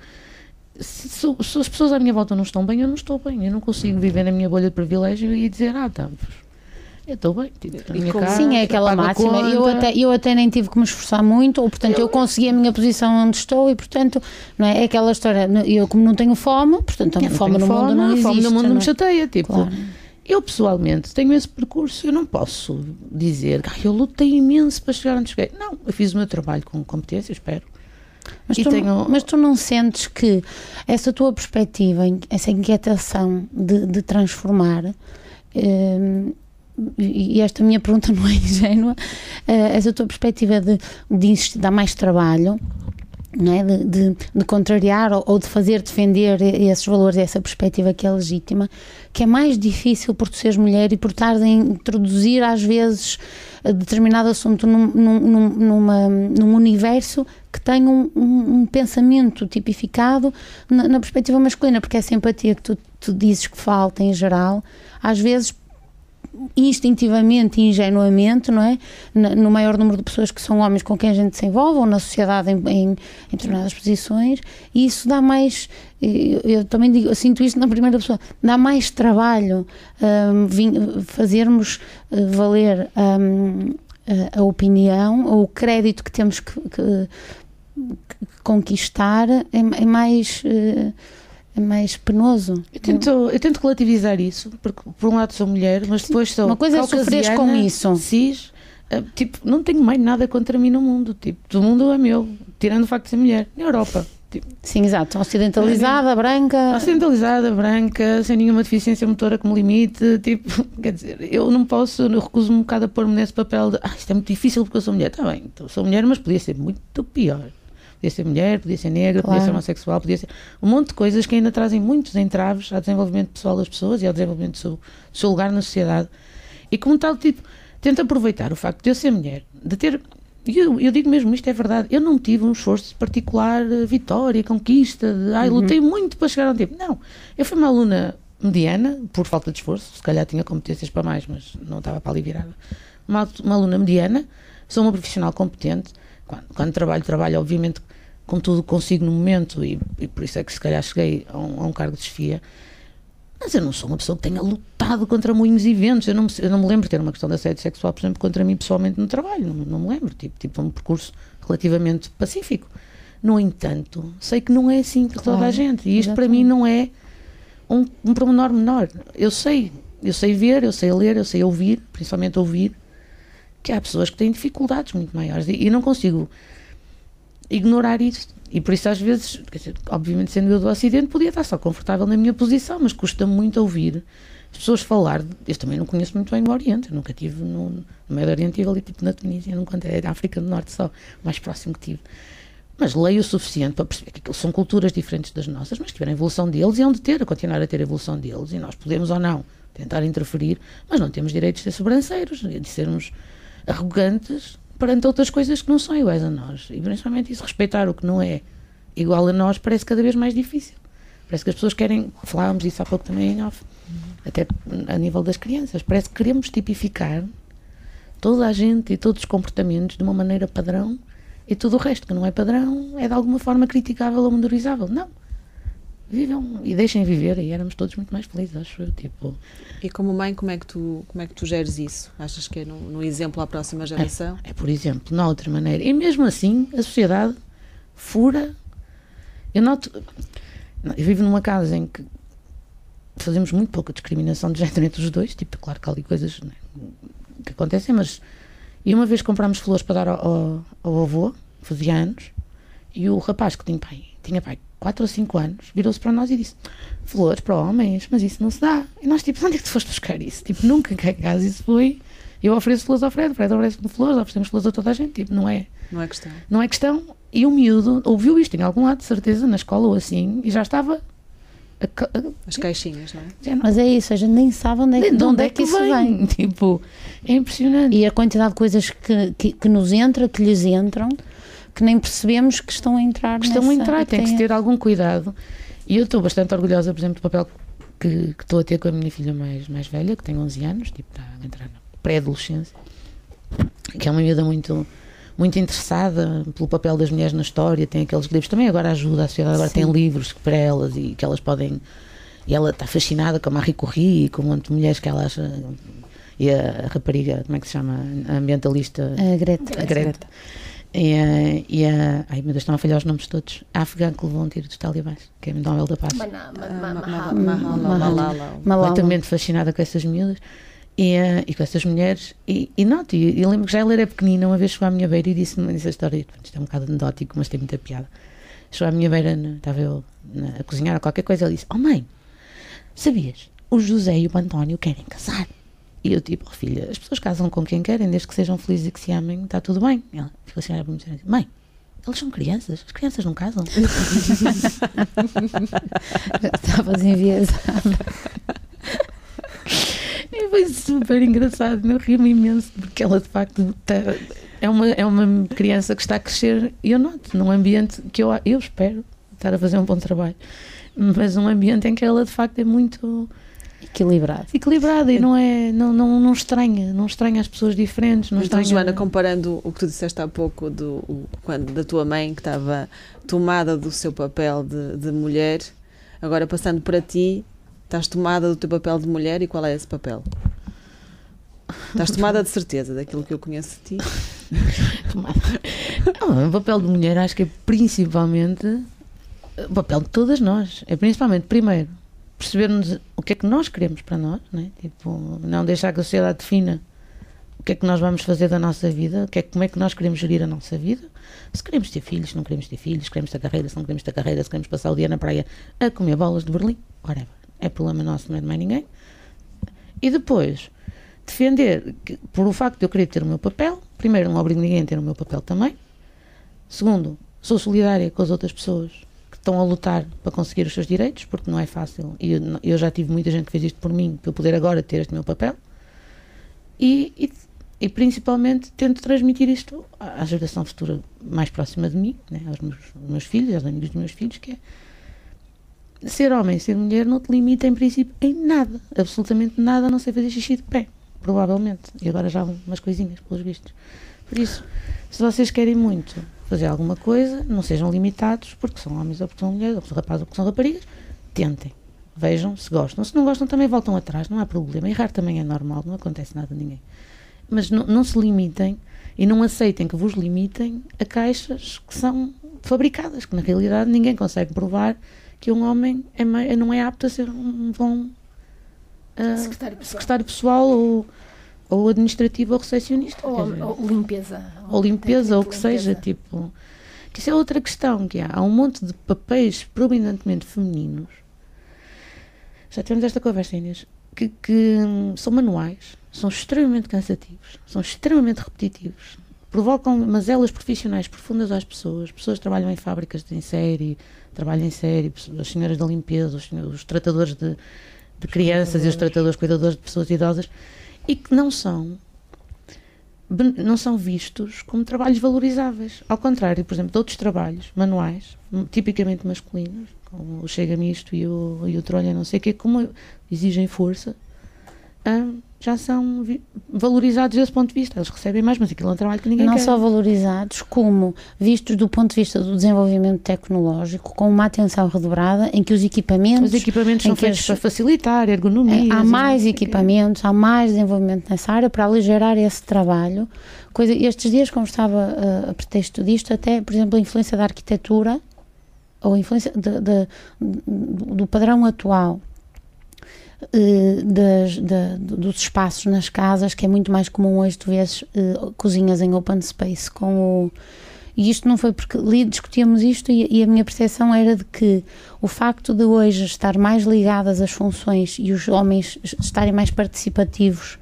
se, se- se as pessoas à minha volta não estão bem, eu não estou bem. Eu não consigo viver na minha bolha de privilégio e dizer, ah, tá, eu estou bem, tipo, casa, Sim, é aquela a máxima. Eu até, eu até nem tive que me esforçar muito, ou portanto eu consegui a minha posição onde estou e portanto não é, é aquela história. Eu como não tenho fome, portanto a Eu fome no mundo não a existe. fome no mundo não me é? chateia, tipo, Claro. eu pessoalmente tenho esse percurso, eu não posso dizer, "Ai, eu lutei imenso para chegar onde cheguei. Não, eu fiz o meu trabalho com competência, espero. Mas tu, tenho- mas tu não sentes que essa tua perspectiva, essa inquietação de, de transformar, hum, e esta minha pergunta [laughs] não é ingênua, eh, essa tua perspectiva de, de dar mais trabalho, não é? de, de, de contrariar ou, ou de fazer defender esses valores, essa perspectiva que é legítima, que é mais difícil por tu seres mulher e por estar a introduzir às vezes a determinado assunto num, num, numa- num universo que tem um, um- um pensamento tipificado na, na perspectiva masculina, porque essa empatia que tu, tu dizes que falta em geral, às vezes instintivamente e ingenuamente, não é? No maior número de pessoas que são homens com quem a gente se envolve ou na sociedade em, em, em determinadas posições, e isso dá mais, eu, também digo, eu sinto isto na primeira pessoa, dá mais trabalho hum, vim- fazermos eh, valer hum, a, a opinião ou o crédito que temos que, que- que conquistar é, é mais eh, é mais penoso. Eu tento, eu tento relativizar isso, porque por um lado sou mulher, mas depois sou Uma coisa é sofreres com isso. cis, ah, tipo, não tenho mais nada contra mim no mundo, tipo, o mundo é meu, tirando o facto de ser mulher, na Europa, tipo, Sim, exato. Ocidentalizada, branca. ocidentalizada, branca, sem nenhuma deficiência motora como limite, tipo, [laughs] quer dizer, eu não posso, eu recuso-me um bocado a pôr-me nesse papel de, ah, isto é muito difícil porque eu sou mulher, está bem, então, sou mulher, mas podia ser muito pior. Podia ser mulher, podia ser negra, podia Claro. ser homossexual, podia ser um monte de coisas que ainda trazem muitos entraves ao desenvolvimento pessoal das pessoas e ao desenvolvimento do seu, do seu lugar na sociedade. E como tal, tipo, tento aproveitar o facto de eu ser mulher, de ter. Eu, eu digo mesmo, isto é verdade. Eu não tive um esforço particular, eh, vitória, conquista, de ai, lutei muito para chegar onde. Não. Eu fui uma aluna mediana, por falta de esforço, se calhar tinha competências para mais, mas não estava para ali virada. Uma, uma aluna mediana, sou uma profissional competente. Quando, quando trabalho, trabalho, obviamente, com tudo consigo no momento, e, e por isso é que se calhar cheguei a um, a um cargo de chefia. Mas eu não sou uma pessoa que tenha lutado contra muitos eventos. Eu não, me, eu não me lembro de ter uma questão de assédio sexual, por exemplo, contra mim pessoalmente no trabalho. Não, não me lembro. Tipo, tipo, um percurso relativamente pacífico. No entanto, sei que não é assim para toda a Claro, gente. E isto para exatamente. mim não é um, um pormenor menor. Eu sei, eu sei ver, eu sei ler, eu sei ouvir, principalmente ouvir, que há pessoas que têm dificuldades muito maiores. E, e não consigo ignorar isso. E por isso, às vezes, dizer, obviamente, sendo eu do Ocidente, podia estar só confortável na minha posição, mas custa muito ouvir as pessoas falar. Eu também não conheço muito bem o Oriente, eu nunca tive no, no Médio Oriente, estive ali tipo na Tunísia, nunca é da África do Norte só, mais próximo que tive. Mas leio o suficiente para perceber que são culturas diferentes das nossas, mas tiveram a evolução deles e hão de ter, a continuar a ter a evolução deles, e nós podemos ou não tentar interferir, mas não temos direito de ser sobranceiros, de sermos arrogantes perante outras coisas que não são iguais a nós. E principalmente isso, respeitar o que não é igual a nós, parece cada vez mais difícil. Parece que as pessoas querem, falávamos disso há pouco também em off, até a nível das crianças, parece que queremos tipificar toda a gente e todos os comportamentos de uma maneira padrão e tudo o resto que não é padrão é de alguma forma criticável ou menorizável. Não. Vivam e deixem viver e éramos todos muito mais felizes, acho eu. Tipo, E como mãe, como é que tu, como é que tu geres isso? Achas que é no, no exemplo à próxima geração? É por exemplo, não há outra maneira. E mesmo assim, a sociedade fura. Eu noto. Eu vivo numa casa em que fazemos muito pouca discriminação de género entre os dois. Tipo, claro que há ali coisas né, que acontecem, mas. E uma vez comprámos flores para dar ao, ao, ao avô, fazia anos, e o rapaz que tinha pai, tinha pai 4 ou 5 anos, virou-se para nós e disse: Flores para homens, mas isso não se dá. E nós, tipo, onde é que tu foste buscar isso? Tipo, nunca cá em casa isso foi. Eu ofereço flores ao Fred, o Fred oferece-me flores, oferecemos flores a toda a gente. Tipo, não é, Não é questão. não é questão. E o miúdo ouviu isto em algum lado, de certeza, na escola ou assim, e já estava. A, a, As caixinhas, não é? já não- Mas é isso, a gente nem sabe onde é, que- de onde é que isso vem? [laughs] Tipo, é impressionante. E a quantidade de coisas que, que, que nos entra, que lhes entram, que nem percebemos que estão a entrar que estão a nessa- entrar, e tem que se ter algum cuidado. E eu estou bastante orgulhosa, por exemplo, do papel que, que estou a ter com a minha filha mais, mais velha, que tem 11 anos, tipo, está a entrar na pré-adolescência, que é uma miúda muito, muito interessada pelo papel das mulheres na história, tem aqueles livros, também agora ajuda a sociedade, agora Sim. tem livros para elas e que elas podem. E ela está fascinada com a Marie Curie e com um monte de mulheres que ela acha e a, a rapariga, como é que se chama? A ambientalista. A Greta. A Greta. E, a, e a. Ai meu Deus, estão a falhar os nomes todos. A afegã que levou um tiro dos talibãs, que é o Nobel da Paz. Completamente fascinada com essas miúdas e, eh, e com essas mulheres. E, e noto, e eu lembro que já ela era pequenina, uma vez chegou à minha beira e disse-me disse a história. Isto é um bocado anedótico, mas tem muita piada. Chegou à minha beira, na- estava eu na- a cozinhar ou qualquer coisa, ele disse: Oh mãe, sabias? O José e o António querem casar. E eu, tipo, oh, filha, as pessoas casam com quem querem, desde que sejam felizes e que se amem, está tudo bem. E ela ficou assim a olhar para mim e disse: Mãe, eles são crianças, as crianças não casam. [laughs] Estavas enviesada. E foi super engraçado, eu ri-me imenso, porque ela de facto tá- é, uma, é uma criança que está a crescer, e eu noto, num ambiente que eu, eu espero estar a fazer um bom trabalho, mas um ambiente em que ela de facto é muito Equilibrado. equilibrada e não é não, não, não estranha, não estranha as pessoas diferentes, não Então, estranha... Joana, comparando o que tu disseste há pouco do, o- quando, da tua mãe que estava tomada do seu papel de, de mulher, agora passando para ti, estás tomada do teu papel de mulher e qual é esse papel? Estás tomada de certeza daquilo que eu conheço de ti. [laughs] Não, o papel de mulher acho que é principalmente o papel de todas nós. É principalmente, primeiro, percebermos o que é que nós queremos para nós, né? tipo, não deixar que a sociedade defina o que é que nós vamos fazer da nossa vida, o que é, como é que nós queremos gerir a nossa vida. Se queremos ter filhos, se não queremos ter filhos, se queremos ter carreira, se não queremos ter carreira, se queremos passar o dia na praia a comer bolas de Berlim, whatever. É problema nosso, não é de mais ninguém. E depois, defender, que, por o facto de eu querer ter o meu papel, primeiro, não obrigo ninguém a ter o meu papel também. Segundo, sou solidária com as outras pessoas estão a lutar para conseguir os seus direitos, porque não é fácil. E eu, eu já tive muita gente que fez isto por mim, para eu poder agora ter este meu papel. E, e, e principalmente tento transmitir isto à geração futura mais próxima de mim, né, aos meus, aos meus filhos, aos amigos dos meus filhos, que é ser homem, ser mulher não te limita em princípio em nada, absolutamente nada, a não ser fazer xixi de pé, provavelmente. E agora já umas coisinhas, pelos vistos. Por isso, se vocês querem muito fazer alguma coisa, não sejam limitados, porque são homens ou porque são mulheres, ou porque são rapazes ou porque são raparigas, tentem. Vejam se gostam. Se não gostam, também voltam atrás, não há problema. Errar também é normal, não acontece nada a ninguém. Mas não, não se limitem e não aceitem que vos limitem a caixas que são fabricadas, que na realidade ninguém consegue provar que um homem é não é apto a ser um bom ah, Secretário pessoal. secretário pessoal ou, ou administrativo ou recepcionista. Ou, dizer ou limpeza. ou limpeza, ou o que de seja, limpeza. tipo. Que isso é outra questão que há. Há um monte de papéis predominantemente femininos. Já tivemos esta conversa, Inês. Que, que hum, são manuais, são extremamente cansativos, são extremamente repetitivos, provocam mazelas profissionais profundas às pessoas. Pessoas que trabalham em fábricas de em série, trabalham em série, as senhoras da limpeza, os, senhores- os tratadores de, de crianças e os tratadores cuidadores de pessoas idosas, e que não são não são vistos como trabalhos valorizáveis. Ao contrário, por exemplo, de outros trabalhos manuais, tipicamente masculinos, como o chega misto e o, e o trolha, não sei o quê, como exigem força, ah, já são valorizados desse ponto de vista. Eles recebem mais, mas aquilo é um trabalho que ninguém não quer. só valorizados, como vistos do ponto de vista do desenvolvimento tecnológico, com uma atenção redobrada em que os equipamentos. Os equipamentos são feitos as- para facilitar, ergonomia. É, há mais equipamentos, há mais desenvolvimento nessa área para aligerar esse trabalho. Coisa, estes dias, como estava uh, a pretexto disto, até, por exemplo, a influência da arquitetura ou a influência de- de- do do padrão atual eh, das- da- dos espaços nas casas, que é muito mais comum hoje tu vês eh, cozinhas em open space com o e isto não foi porque li, discutíamos isto e, e a minha percepção era de que o facto de hoje estar mais ligadas às funções e os homens estarem mais participativos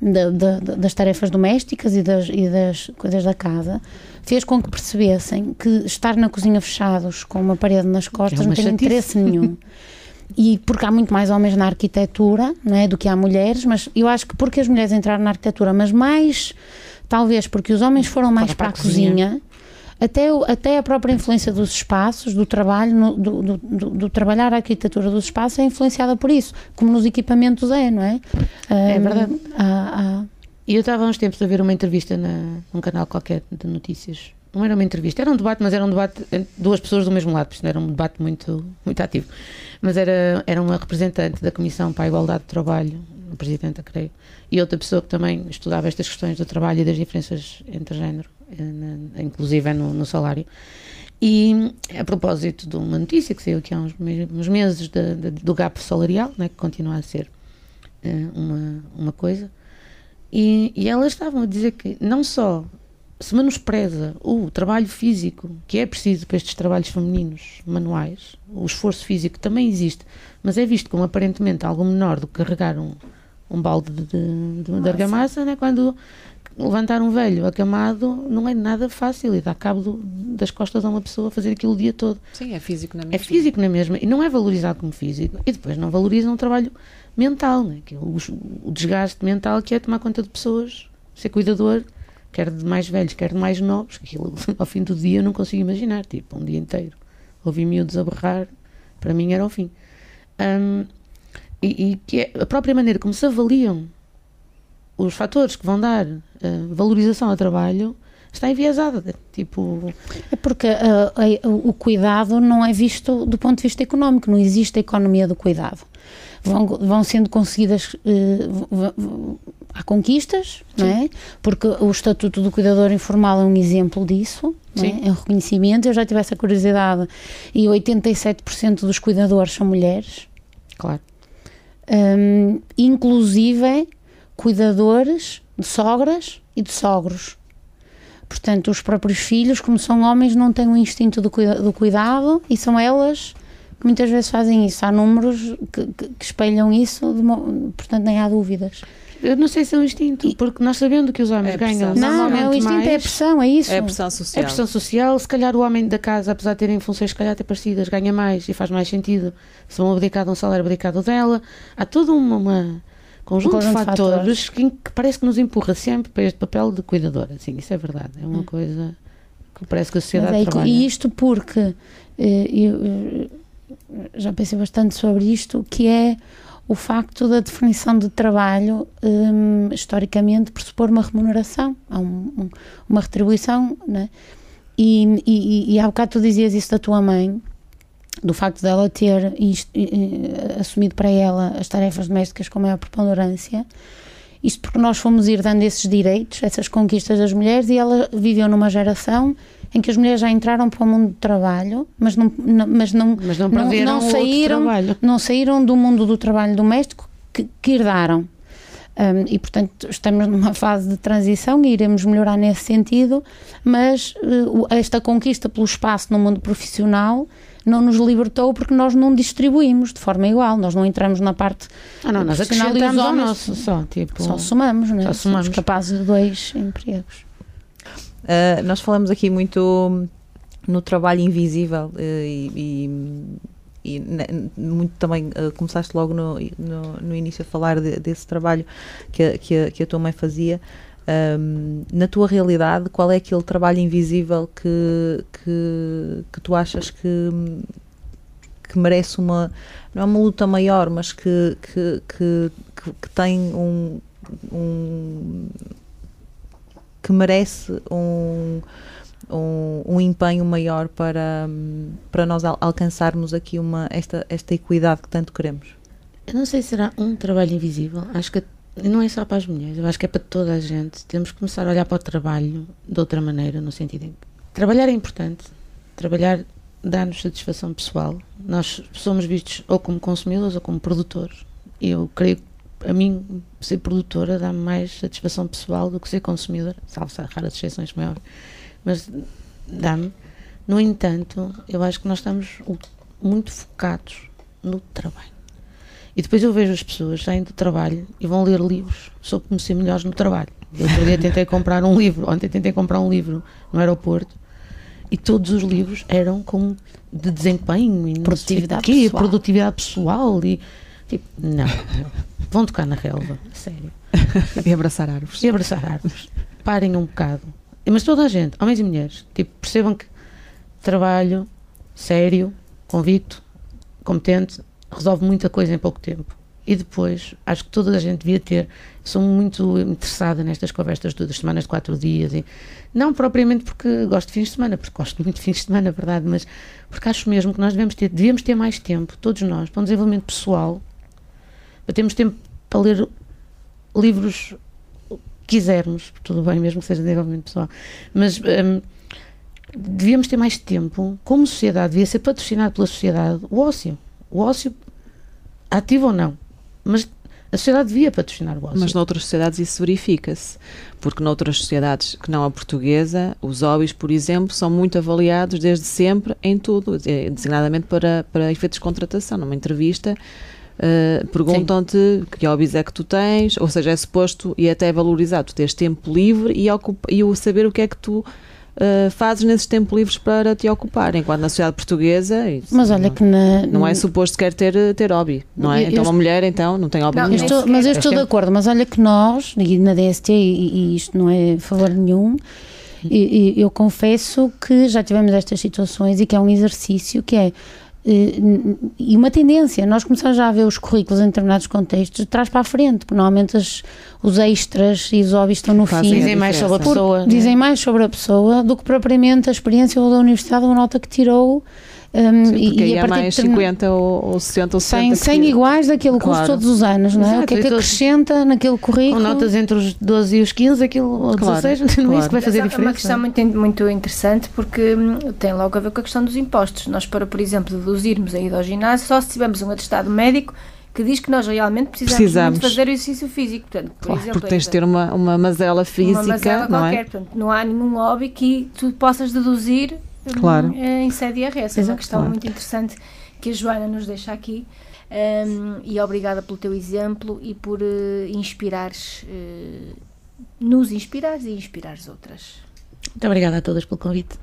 da- da- da- das tarefas domésticas e das, e das coisas da casa fez com que percebessem que estar na cozinha fechados com uma parede nas costas uma não tem interesse nenhum. [laughs] E porque há muito mais homens na arquitetura não é, do que há mulheres, mas eu acho que porque as mulheres entraram na arquitetura, mas mais talvez porque os homens foram mais para para, a a cozinha, até, até a própria influência dos espaços, do trabalho, no- do, do, do- do trabalhar a arquitetura dos espaços é influenciada por isso, como nos equipamentos é, não é? É Hum, verdade. há- há- E eu estava há uns tempos a ver uma entrevista na, num canal qualquer de notícias. Não era uma entrevista, era um debate, mas era um debate entre duas pessoas do mesmo lado, não era um debate muito, muito ativo. Mas era, era uma representante da Comissão para a Igualdade de Trabalho a presidenta, creio, e outra pessoa que também estudava estas questões do trabalho e das diferenças entre género, eh, inclusive no, no salário. E a propósito de uma notícia que saiu aqui há uns, uns meses de, de, do gap salarial, né, que continua a ser uh, uma, uma coisa, e, e elas estavam a dizer que não só se menospreza o trabalho físico que é preciso para estes trabalhos femininos manuais, o esforço físico também existe, mas é visto como aparentemente algo menor do que carregar um, um balde de, de, de, de argamassa, né? quando levantar um velho acamado não é nada fácil e dá cabo do, das costas a uma pessoa fazer aquilo o dia todo. Sim, é físico na É mesma. físico na mesma e não é valorizado como físico. E depois não valorizam o trabalho mental, né? que é o, o desgaste mental que é tomar conta de pessoas, ser cuidador, quer de mais velhos, quer de mais novos. Aquilo, [laughs] ao fim do dia, eu não consigo imaginar. Tipo, um dia inteiro. Ouvi miúdos a berrar, para mim era o fim. Um, e, e que é a própria maneira como se avaliam os fatores que vão dar uh, valorização ao trabalho está enviesada. Tipo, É porque uh, o cuidado não é visto do ponto de vista económico, não existe a economia do cuidado. Vão, vão sendo conseguidas, uh, há conquistas, não é? Porque o Estatuto do Cuidador Informal é um exemplo disso, é? é um reconhecimento. Eu já tive essa curiosidade e 87% dos cuidadores são mulheres. claro. Um, inclusive cuidadores de sogras e de sogros. Portanto, os próprios filhos, como são homens, não têm o instinto do, cuida do cuidado e são elas muitas vezes fazem isso. Há números que, que, que espelham isso, mo- portanto, nem há dúvidas. Eu não sei se é um instinto, porque nós sabendo que os homens É ganham. Não, não, normalmente o instinto mais, é a pressão, é isso. É a pressão social. É pressão social, se calhar o homem da casa, apesar de terem funções se calhar até parecidas, ganha mais e faz mais sentido se vão abdicar de um salário abdicado dela. Há todo uma, uma conjunto, Um conjunto de de fatores, fatores. Que, que parece que nos empurra sempre para este papel de cuidadora. Sim, isso é verdade. É uma coisa que parece que a Mas sociedade é, trabalha. e isto porque eh, eu já pensei bastante sobre isto, que é o facto da definição de trabalho hum, historicamente pressupor uma remuneração, um- um- uma retribuição, né? E, e, e há bocado tu dizias isso da tua mãe, do facto dela ter assumido para ela as tarefas domésticas com maior preponderância. Isto porque nós fomos ir dando esses direitos, essas conquistas das mulheres, e ela viveu numa geração em que as mulheres já entraram para o mundo do trabalho, mas não, não- mas não, Mas não não, não saíram, trabalho. não saíram do mundo do trabalho doméstico que, que herdaram. Um, e portanto estamos numa fase de transição e iremos melhorar nesse sentido, mas uh, esta conquista pelo espaço no mundo profissional não nos libertou porque nós não distribuímos de forma igual, nós não entramos na parte Ah, não, nós profissional e os acrescentamos ao homens nosso só, tipo... só somamos, né? só somamos. somos capazes de dois empregos. Uh, nós falamos aqui muito no trabalho invisível uh, e, e- e muito também uh, começaste logo no, no, no início a falar de- desse trabalho que a, que, a, que a tua mãe fazia. Um, na tua realidade, qual é aquele trabalho invisível que, que, que tu achas que, que merece uma, não é uma luta maior, mas que, que, que, que, tem um que merece um, um, um empenho maior para, para nós al- alcançarmos aqui uma, esta, esta equidade que tanto queremos. Eu não sei se será um trabalho invisível. Acho que não é só para as mulheres, eu acho que é para toda a gente. Temos que começar a olhar para o trabalho de outra maneira, no sentido em que trabalhar é importante. Trabalhar dá-nos satisfação pessoal. Nós somos vistos ou como consumidores ou como produtores. Eu creio que a mim ser produtora dá-me mais satisfação pessoal do que ser consumidora, salvo raras exceções maiores. Mas dá-me. No entanto, eu acho que nós estamos muito focados no trabalho. E depois eu vejo as pessoas saem do trabalho e vão ler livros sobre como ser melhores no trabalho. Eu outro dia tentei comprar um livro, ontem tentei comprar um livro no aeroporto e todos os livros eram como de desempenho e Produtividade quê, pessoal. produtividade pessoal e tipo, não, vão tocar na relva, sério. [laughs] E abraçar árvores. E abraçar árvores. Parem um bocado. Mas toda a gente, homens e mulheres, tipo, percebam que trabalho sério, convicto, competente, resolve muita coisa em pouco tempo. E depois, acho que toda a gente devia ter. Sou muito interessada nestas conversas todas, semanas de quatro dias. E, não propriamente porque gosto de fins de semana, porque gosto muito de fins de semana, é verdade, mas porque acho mesmo que nós devemos ter, devemos ter mais tempo, todos nós, para um desenvolvimento pessoal, para termos tempo para ler livros quisermos, tudo bem, mesmo que seja de desenvolvimento pessoal, mas hum, devíamos ter mais tempo, como sociedade, devia ser patrocinado pela sociedade, o ócio. O ócio, ativo ou não, mas a sociedade devia patrocinar o ócio. Mas noutras sociedades isso verifica-se, porque noutras sociedades que não a portuguesa, os hobbies, por exemplo, são muito avaliados desde sempre em tudo, eh, designadamente para, para efeitos de contratação. Numa entrevista, uh, perguntam-te que hobbies é que tu tens, ou seja, é suposto e até é valorizado tu teres tempo livre e, e o saber o que é que tu uh, fazes nesses tempos livres para te ocupar, enquanto na sociedade portuguesa isso Mas olha não, que na, não é suposto sequer ter, ter hobby, não é? Eu- então eu- uma mulher então não tem hobby Não, nenhum. estou- mas eu estou de acordo, mas olha que nós, e na DST, e, e isto não é favor nenhum, e, e eu confesso que já tivemos estas situações e que é um exercício que é. Eh, E uma tendência, nós começamos já a ver os currículos em determinados contextos de trás para a frente, porque normalmente as- os extras e os hobbies estão no Fazem fim. Dizem mais sobre a pessoa. Dizem mais sobre a pessoa do que propriamente a experiência ou da universidade ou a nota que tirou. Um, Sim, e- e aí a é partir de mais determin- 50 ou, ou 60 ou 70 100, 100 que- iguais daquele curso Claro. todos os anos, não é? Exato, o que é que todos- acrescenta naquele Com currículo? notas entre os 12 e os 15, aquilo, ou Claro, 16, não é claro. isso que vai fazer Essa diferença. É uma questão muito, muito interessante porque hum, tem logo a ver com a questão dos impostos. Nós, para, por exemplo, deduzirmos a ida ao ginásio, só se tivermos um atestado médico que diz que nós realmente precisamos, Precisamos. muito fazer exercício físico. Portanto, por Claro, exemplo, porque tens de ter uma, uma mazela uma física, mazela não qualquer. é? Portanto, não há nenhum hobby que tu possas deduzir Claro. em sede IRS. É uma Exato. questão Claro. muito interessante que a Joana nos deixa aqui. Hum, e obrigada pelo teu exemplo e por eh, inspirares, eh, nos inspirares e inspirares outras. Muito obrigada a todas pelo convite.